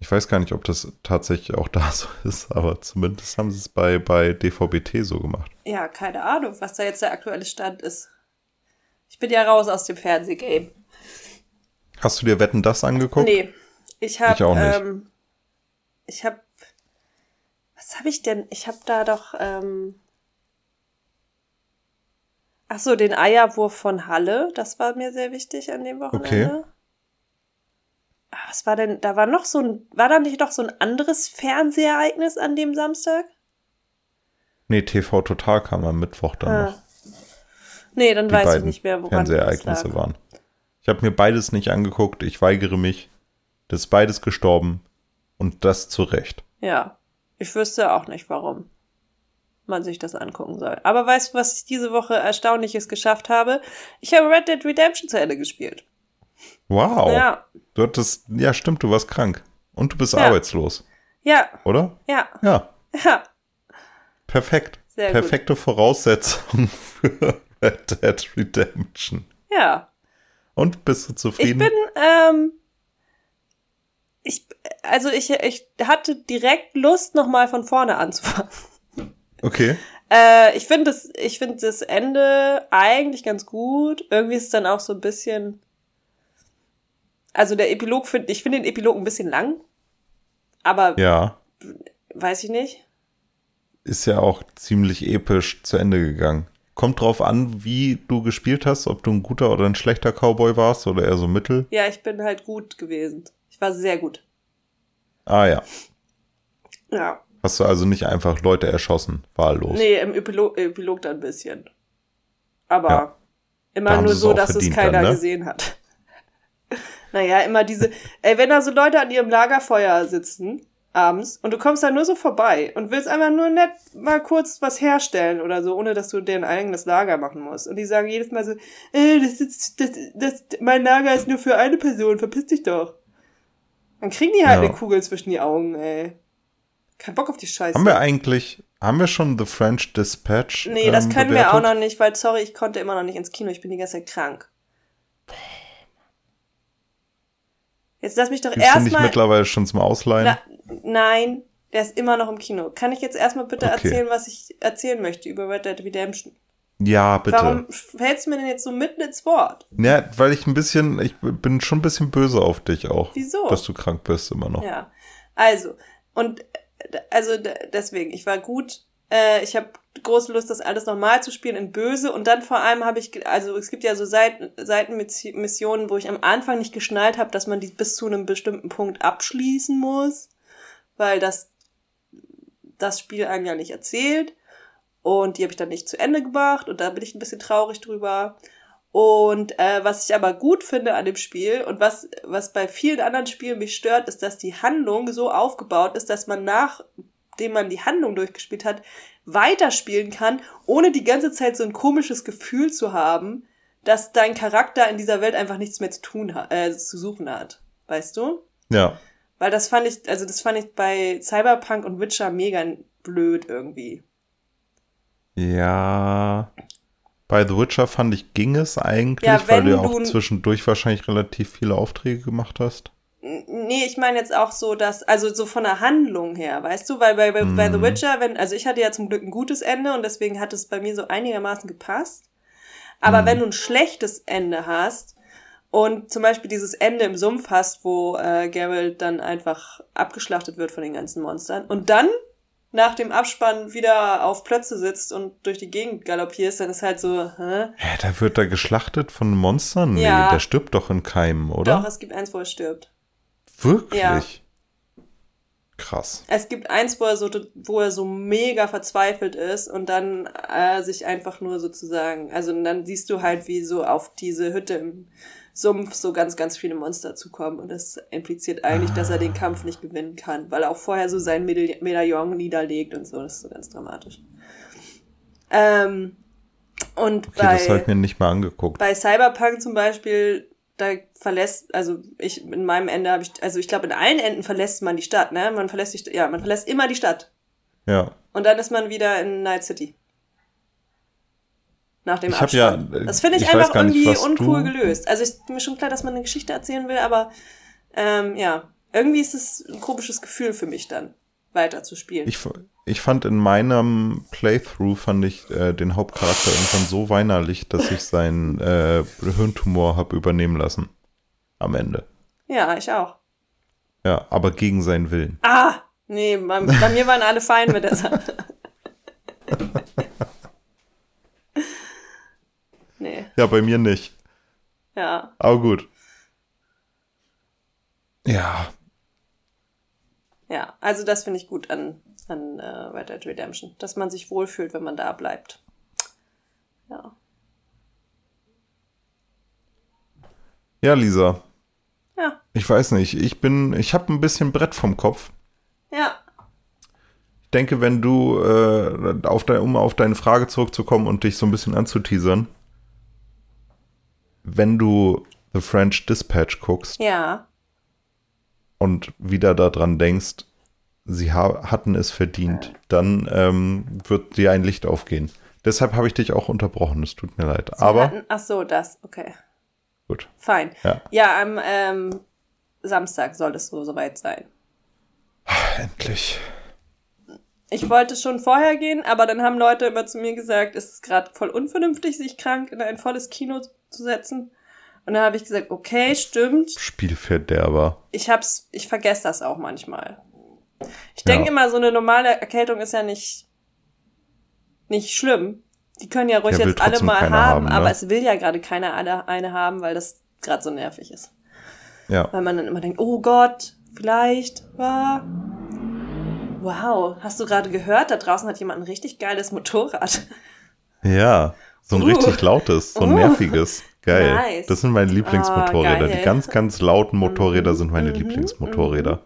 Ich weiß gar nicht, ob das tatsächlich auch da so ist, aber zumindest haben sie es bei, bei DVB-T so gemacht. Ja, keine Ahnung, was da jetzt der aktuelle Stand ist. Ich bin ja raus aus dem Fernsehgame. Hast du dir Wetten das angeguckt? Nee, ich habe Ich auch nicht. ähm, ich habe was habe ich denn? Ich habe da doch ähm, Ach so, den Eierwurf von Halle, das war mir sehr wichtig an dem Wochenende. Ah, Was war denn? Da war noch so ein war da nicht noch so ein anderes Fernsehereignis an dem Samstag? Nee, TV Total kam am Mittwoch dann Ah. noch. Nee, dann Die weiß ich nicht mehr, woran Fernsehereignisse waren. Ich habe mir beides nicht angeguckt. Ich weigere mich. Das ist beides gestorben. Und das zu Recht. Ja, ich wüsste auch nicht, warum man sich das angucken soll. Aber weißt du, was ich diese Woche Erstaunliches geschafft habe? Ich habe Red Dead Redemption zu Ende gespielt. Wow. Ja, Du hattest, ja, stimmt, du warst krank. Und du bist Ja. arbeitslos, ja, oder? ja, Ja, ja. perfekt. Sehr gut. Perfekte Voraussetzung für Red Dead Redemption. Ja. Und bist du Ich zufrieden? bin, ähm, ich, also ich, ich hatte direkt Lust, nochmal von vorne anzufangen. okay. Äh, ich finde das, ich finde das Ende eigentlich ganz gut. Irgendwie ist es dann auch so ein bisschen, also der Epilog finde, ich finde den Epilog ein bisschen lang. Aber Ja. weiß ich nicht. Ist ja auch ziemlich episch zu Ende gegangen. Kommt drauf an, wie du gespielt hast, ob du ein guter oder ein schlechter Cowboy warst oder eher so mittel. Ja, ich bin halt gut gewesen. Ich war sehr gut. Ah ja. Ja. Hast du also nicht einfach Leute erschossen, wahllos. Nee, im Epilog, Epilog dann ein bisschen. Aber Ja. Immer nur so, dass es keiner dann, ne? gesehen hat. Naja, immer diese, ey, wenn da so Leute an ihrem Lagerfeuer sitzen, abends, und du kommst da nur so vorbei und willst einfach nur nett mal kurz was herstellen oder so, ohne dass du dir ein eigenes Lager machen musst. Und die sagen jedes Mal so, ey, das ist, das, das, mein Lager ist nur für eine Person, verpiss dich doch. Dann kriegen die halt Ja. eine Kugel zwischen die Augen, ey. Kein Bock auf die Scheiße. Haben wir eigentlich, haben wir schon The French Dispatch? Nee, das ähm, können wir auch bewertet? noch nicht, weil, sorry, ich konnte immer noch nicht ins Kino. Ich bin die ganze Zeit krank. Jetzt lass mich doch Gibt's den nicht erstmal. mittlerweile schon zum Ausleihen? Na, nein, der ist immer noch im Kino. Kann ich jetzt erstmal bitte Okay. erzählen, was ich erzählen möchte über Red Dead Redemption? Ja, bitte. Warum fällst du mir denn jetzt so mitten ins Wort? Ja, weil ich ein bisschen, ich bin schon ein bisschen böse auf dich auch. Wieso? Dass du krank bist immer noch. Ja, also, und äh, also deswegen, ich war gut. Äh, ich habe große Lust, das alles nochmal zu spielen in Böse. Und dann vor allem habe ich, also es gibt ja so Seiten, Seitenmissionen, wo ich am Anfang nicht geschnallt habe, dass man die bis zu einem bestimmten Punkt abschließen muss, weil das das Spiel einem ja nicht erzählt. Und die habe ich dann nicht zu Ende gebracht und da bin ich ein bisschen traurig drüber. Und äh, was ich aber gut finde an dem Spiel und was, was bei vielen anderen Spielen mich stört, ist, dass die Handlung so aufgebaut ist, dass man nachdem man die Handlung durchgespielt hat, weiterspielen kann, ohne die ganze Zeit so ein komisches Gefühl zu haben, dass dein Charakter in dieser Welt einfach nichts mehr zu tun hat, äh, zu suchen hat. Weißt du? Ja. Weil das fand ich, also das fand ich bei Cyberpunk und Witcher mega blöd irgendwie. Ja. Bei The Witcher fand ich, ging es eigentlich, Ja, weil du ja auch du- zwischendurch wahrscheinlich relativ viele Aufträge gemacht hast. Nee, ich meine jetzt auch so, dass, also so von der Handlung her, weißt du, weil bei, bei, bei The Mhm. Witcher, wenn, also ich hatte ja zum Glück ein gutes Ende und deswegen hat es bei mir so einigermaßen gepasst. Aber Mhm. wenn du ein schlechtes Ende hast und zum Beispiel dieses Ende im Sumpf hast, wo äh, Geralt dann einfach abgeschlachtet wird von den ganzen Monstern und dann nach dem Abspann wieder auf Plötze sitzt und durch die Gegend galoppierst, dann ist halt so, hä? Hä, da wird da geschlachtet von Monstern? Nee, Ja. der stirbt doch in Keimen, oder? Doch, es gibt eins, wo er stirbt. Wirklich? Ja. Krass. Es gibt eins, wo er so, wo er so mega verzweifelt ist und dann äh, sich einfach nur sozusagen, also und dann siehst du halt, wie so auf diese Hütte im Sumpf so ganz, ganz viele Monster zukommen und das impliziert eigentlich, dass er den Kampf nicht gewinnen kann, weil er auch vorher so sein Meda Medaillon niederlegt und so, das ist so ganz dramatisch. Ähm, und Okay, bei, das habe ich mir nicht mal angeguckt. bei Cyberpunk zum Beispiel, da verlässt, also ich in meinem Ende habe ich, also ich glaube in allen Enden verlässt man die Stadt, ne? Man verlässt die, St- ja, man verlässt immer die Stadt. Ja. Und dann ist man wieder in Night City. Nach dem Ich ja- das finde ich, ich einfach nicht, irgendwie was uncool du- gelöst. Also ist mir schon klar, dass man eine Geschichte erzählen will, aber ähm, ja, irgendwie ist es ein komisches Gefühl für mich dann, weiter zu spielen. Ich, ich fand in meinem Playthrough fand ich äh, den Hauptcharakter irgendwann so weinerlich, dass ich seinen äh, Hirntumor habe übernehmen lassen. Am Ende. ja, ich auch. Ja, aber gegen seinen Willen. Ah, nee, bei, bei mir waren alle fein mit der Sache. nee, Ja, bei mir nicht. ja. Aber gut. Ja, Ja, also das finde ich gut an, an äh, Red Dead Redemption, dass man sich wohlfühlt, wenn man da bleibt. Ja. ja, Lisa. Ja, Ich weiß nicht. Ich bin, ich habe ein bisschen Brett vom Kopf. ja, Ich denke, wenn du, äh, auf dein, um auf deine Frage zurückzukommen und dich so ein bisschen anzuteasern, wenn du The French Dispatch guckst ja, und wieder daran denkst, sie ha hatten es verdient, dann ähm, wird dir ein Licht aufgehen. Deshalb habe ich dich auch unterbrochen, es tut mir leid. Aber Hatten, ach so, das, okay. gut. Fein. Ja. Ja, am ähm, Samstag soll es so soweit sein. Endlich. Ich wollte schon vorher gehen, aber dann haben Leute immer zu mir gesagt, es ist gerade voll unvernünftig, sich krank in ein volles Kino zu setzen. Und dann habe ich gesagt, okay, stimmt. Spielverderber. Ich hab's, ich vergesse das auch manchmal. Ich denke Ja. immer, so eine normale Erkältung ist ja nicht, nicht schlimm. Die können ja ruhig Ja, jetzt alle mal haben, haben, ne? aber es will ja gerade keiner eine, eine haben, weil das gerade so nervig ist. Ja. Weil man dann immer denkt, oh Gott, vielleicht, war. Wow, hast du gerade gehört? Da draußen hat jemand ein richtig geiles Motorrad. Ja. So ein Uh. richtig lautes, so ein Uh. nerviges. Geil. Nice. Das sind meine Lieblingsmotorräder. Ah. Die ganz, ganz lauten Motorräder sind meine Mhm, Lieblingsmotorräder.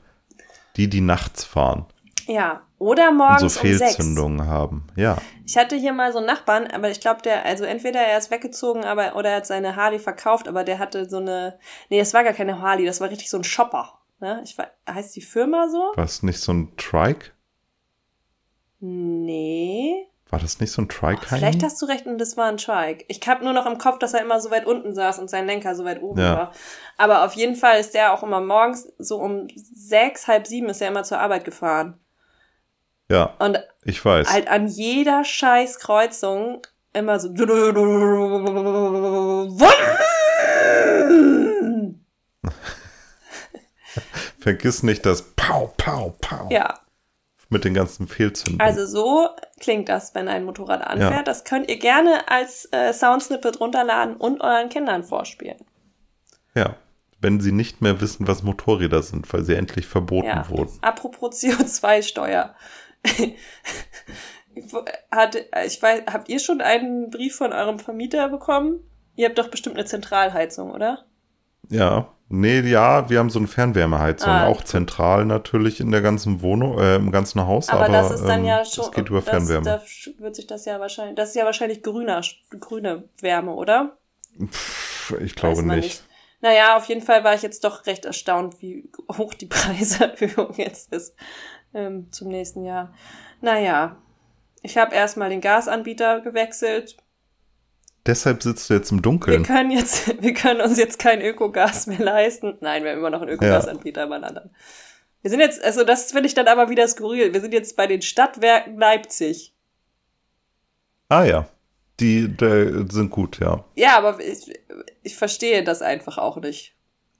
Die, die nachts fahren Ja, oder und morgens so um sechs. Fehlzündungen haben. Ja. Ich hatte hier mal so einen Nachbarn, aber ich glaube, der, also entweder er ist weggezogen, aber oder er hat seine Harley verkauft, aber der hatte so eine, nee, das war gar keine Harley, das war richtig so ein Shopper. Ne? Ich heißt die Firma so? War es nicht so ein Trike? Nee. War das nicht so ein Trike? Vielleicht hast du recht und das war ein Trike. Ich habe nur noch im Kopf, dass er immer so weit unten saß und sein Lenker so weit oben Ja. war. Aber auf jeden Fall ist der auch immer morgens so um sechs, halb sieben ist er immer zur Arbeit gefahren. Ja, Und ich weiß. halt an jeder scheiß Kreuzung immer so. Vergiss nicht das Pau, Pau, Pau Ja, mit den ganzen Fehlzündungen. also so klingt das, wenn ein Motorrad anfährt. Ja. Das könnt ihr gerne als äh, Soundsnippet runterladen und euren Kindern vorspielen. ja. Wenn sie nicht mehr wissen, was Motorräder sind, weil sie endlich verboten Ja. wurden. Apropos CO2-Steuer. Hat, ich weiß, habt ihr schon einen Brief von eurem Vermieter bekommen? Ihr habt doch bestimmt eine Zentralheizung, oder? Ja. Nee, ja, wir haben so eine Fernwärmeheizung, Ah, auch zentral natürlich in der ganzen Wohnung, äh, im ganzen Haus, Aber, aber, das ist dann ähm, ja schon. das geht über das, Fernwärme. Da wird sich das ja wahrscheinlich. Das ist ja wahrscheinlich grüner, grüne Wärme, oder? Pff, ich glaube man nicht. Naja, auf jeden Fall war ich jetzt doch recht erstaunt, wie hoch die Preiserhöhung jetzt ist ähm, zum nächsten Jahr. Naja, ich habe erstmal den Gasanbieter gewechselt. Deshalb sitzt du jetzt im Wir Dunkeln. können jetzt, wir können uns jetzt kein Ökogas mehr leisten. Nein, wir haben immer noch einen Ökogasanbieter, aber einen anderen. Wir sind jetzt, also das finde ich dann aber wieder skurril. Wir sind jetzt bei den Stadtwerken Leipzig. Ah ja, die, die sind gut, ja. Ja, aber ich, ich verstehe das einfach auch nicht.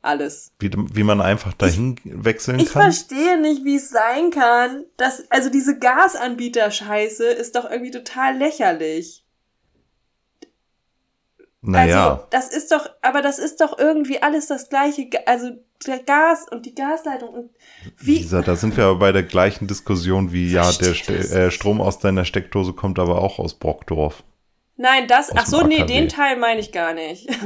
Alles. Wie, wie man einfach dahin wechseln Ich kann. verstehe nicht, wie es sein kann, dass, also diese Gasanbieter-Scheiße ist doch irgendwie total lächerlich. Naja, Also, das ist doch, aber das ist doch irgendwie alles das gleiche. Also, der Gas und die Gasleitung und wie. Lisa, da sind wir aber bei der gleichen Diskussion wie, ja, der Ste äh. Strom aus deiner Steckdose kommt aber auch aus Brockdorf. Nein, das, ach so, nee, den Teil meine ich gar nicht.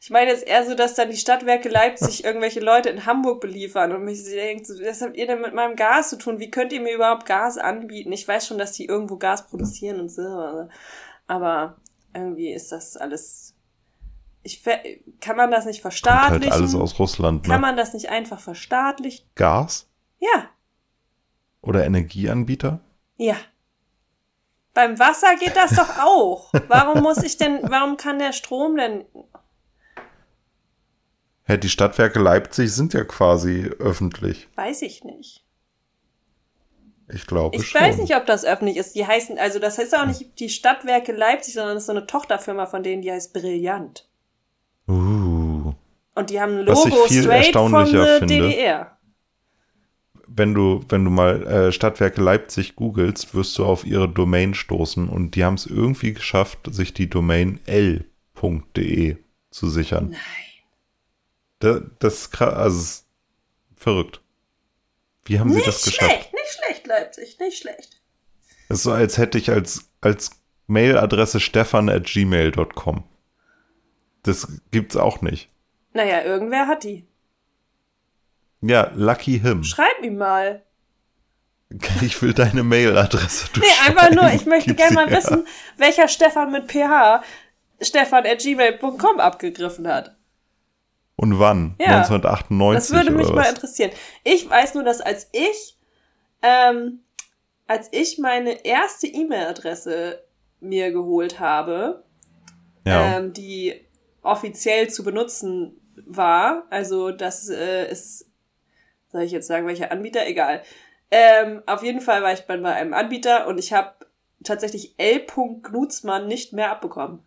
Ich meine jetzt eher so, dass dann die Stadtwerke Leipzig irgendwelche Leute in Hamburg beliefern und mich denkt, was habt ihr denn mit meinem Gas zu tun? Wie könnt ihr mir überhaupt Gas anbieten? Ich weiß schon, dass die irgendwo Gas produzieren und so, aber irgendwie ist das alles, ich, kann man das nicht Kommt halt verstaatlichen? alles aus Russland, Kann ne? man das nicht einfach verstaatlichen? Gas Ja, oder Energieanbieter? ja. Beim Wasser geht das doch auch. Warum muss ich denn, warum kann der Strom denn, Hä, die Stadtwerke Leipzig sind ja quasi öffentlich. weiß ich nicht. Ich glaube Ich schon. weiß nicht, ob das öffentlich ist. Die heißen, also das heißt auch nicht die Stadtwerke Leipzig, sondern das ist so eine Tochterfirma von denen, die heißt Brillant. Uh. Und die haben ein Was ich Logo viel straight von erstaunlicher der finde- DDR. Wenn du, wenn du mal äh, Stadtwerke Leipzig googelst, wirst du auf ihre Domain stoßen und die haben es irgendwie geschafft, sich die Domain l.de zu sichern. Nein. Da, das ist krass, also es ist verrückt. Wie haben sie Nicht das geschafft? schlecht, nicht schlecht, Leipzig, nicht schlecht. Das ist so, als hätte ich als, als Mailadresse stefan at gmail.com. Das gibt's auch nicht. Naja, irgendwer hat die. Ja, lucky him. Schreib ihm mal. Ich will deine Mailadresse. Du Nee, einfach nur, ich möchte gerne mal wissen, welcher Stefan mit ph stefan at gmail.com abgegriffen hat. Und wann? Ja. 1998 Das würde mich mal interessieren. Ich weiß nur, dass als ich, ähm, als ich meine erste E-Mail-Adresse mir geholt habe, Ja. ähm, die offiziell zu benutzen war, also das äh, ist, soll ich jetzt sagen, welcher Anbieter? Egal. Ähm, auf jeden Fall war ich bei, bei einem Anbieter und ich habe tatsächlich L. Gnutzmann nicht mehr abbekommen.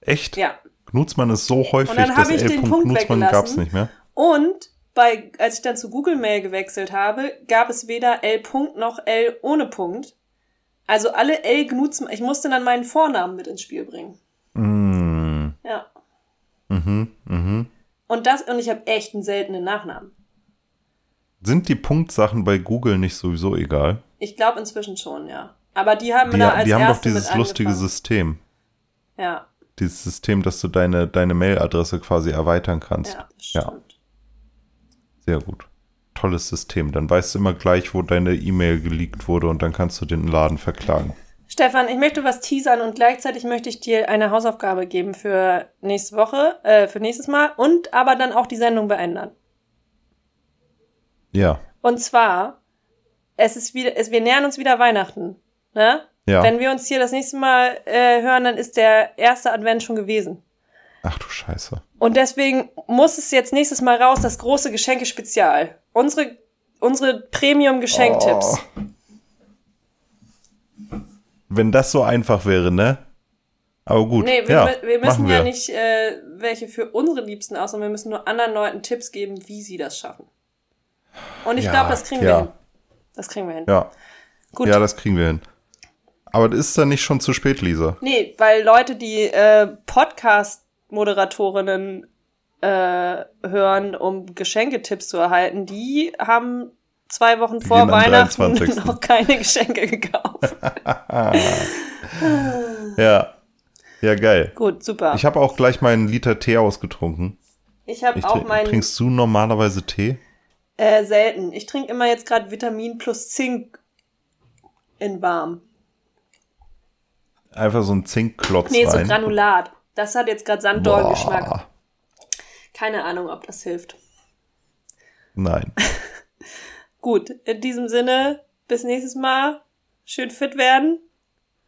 Echt? Ja. Knutzmann ist so häufig, Und dann dass habe ich L. den Punkt Knutzmann weggelassen. gab's nicht mehr. Und bei, als ich dann zu Google Mail gewechselt habe, gab es weder L. Punkt noch L ohne Punkt. Also alle L Gnutzmann. Ich musste dann meinen Vornamen mit ins Spiel bringen. Mm. Mhm, mhm. Und das, und ich habe echt einen seltenen Nachnamen. Sind die Punktsachen bei Google nicht sowieso egal? Ich glaube inzwischen schon, ja. Aber die haben Die, da als die haben doch dieses lustige. System. Ja, Dieses System, dass du deine, deine Mailadresse quasi erweitern kannst. ja, das Ja. stimmt. Sehr gut. Tolles System. Dann weißt du immer gleich, wo deine E-Mail geleakt wurde und dann kannst du den Laden verklagen. Stefan, ich möchte was teasern und gleichzeitig möchte ich dir eine Hausaufgabe geben für nächste Woche, äh, für nächstes Mal und aber dann auch die Sendung beenden. Ja. Und zwar, es ist wieder, es, wir nähern uns wieder Weihnachten. Ne? Ja. Wenn wir uns hier das nächste Mal äh, hören, dann ist der erste Advent schon gewesen. Ach du Scheiße. Und deswegen muss es jetzt nächstes Mal raus, das große Geschenke-Spezial. Unsere, unsere Premium-Geschenktipps. Oh. Wenn das so einfach wäre, ne? Aber gut. Nee, wir, ja, wir müssen ja wir. nicht äh, welche für unsere Liebsten aus, sondern wir müssen nur anderen Leuten Tipps geben, wie sie das schaffen. Und ich Ja, glaube, das kriegen ja. wir hin. Das kriegen wir hin. Ja. Gut. ja, das kriegen wir hin. Aber das ist dann nicht schon zu spät, Lisa. Nee, weil Leute, die äh, Podcast-Moderatorinnen äh, hören, um Geschenketipps zu erhalten, die haben zwei Wochen vor Weihnachten 23.. noch keine Geschenke gekauft. Ja. Ja, geil. Gut, super. Ich habe auch gleich meinen Liter Tee ausgetrunken. Ich habe auch meinen Trinkst du normalerweise Tee? äh, selten. Ich trinke immer jetzt gerade Vitamin plus Zink in warm. Einfach so ein Zinkklotz Nee, so rein. Granulat. Das hat jetzt gerade Sanddorngeschmack. Keine Ahnung, ob das hilft. Nein. Gut, in diesem Sinne, bis nächstes Mal. Schön fit werden.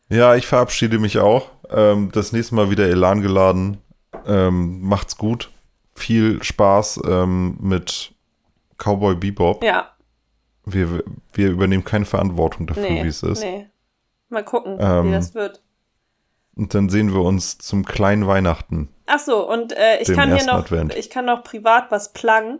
Ja, ich verabschiede mich auch. Ähm, das nächste Mal wieder Elan geladen. Ähm, macht's gut. Viel Spaß ähm, mit Cowboy Bebop. Ja, Wir, wir übernehmen keine Verantwortung dafür, nee, wie es ist. nee. Mal gucken, Ähm, wie das wird. Und dann sehen wir uns zum kleinen Weihnachten. Ach so, und äh, ich kann hier noch, Advent. ich kann noch privat was pluggen.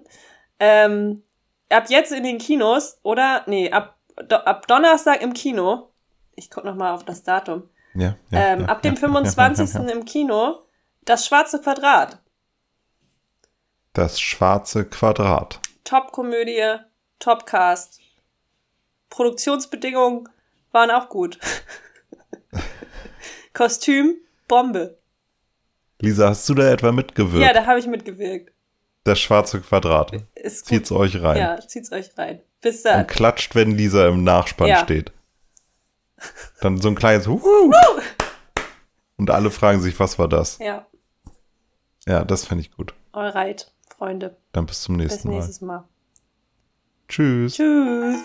Ähm, ab jetzt in den Kinos, oder? Nee, ab, do, ab Donnerstag im Kino. Ich guck noch mal auf das Datum. Ja, ja, ähm, ja, ab dem ja, 25. Ja, ja, ja. im Kino das schwarze Quadrat. Das schwarze Quadrat. Top-Komödie, Top-Cast. Produktionsbedingungen waren auch gut. Kostüm, Bombe. Lisa, hast du da etwa mitgewirkt? Ja, da habe ich mitgewirkt. Das schwarze Quadrat. Ist gut. Zieht's euch rein. Ja, zieht's euch rein. Bis dann. Und klatscht, wenn Lisa im Nachspann Ja. steht. Dann so ein kleines Wuhu. Und alle fragen sich, was war das? Ja, Ja, das fände ich gut. alright, Freunde. Dann bis zum Bis nächsten Mal. nächstes Mal. Tschüss. Tschüss.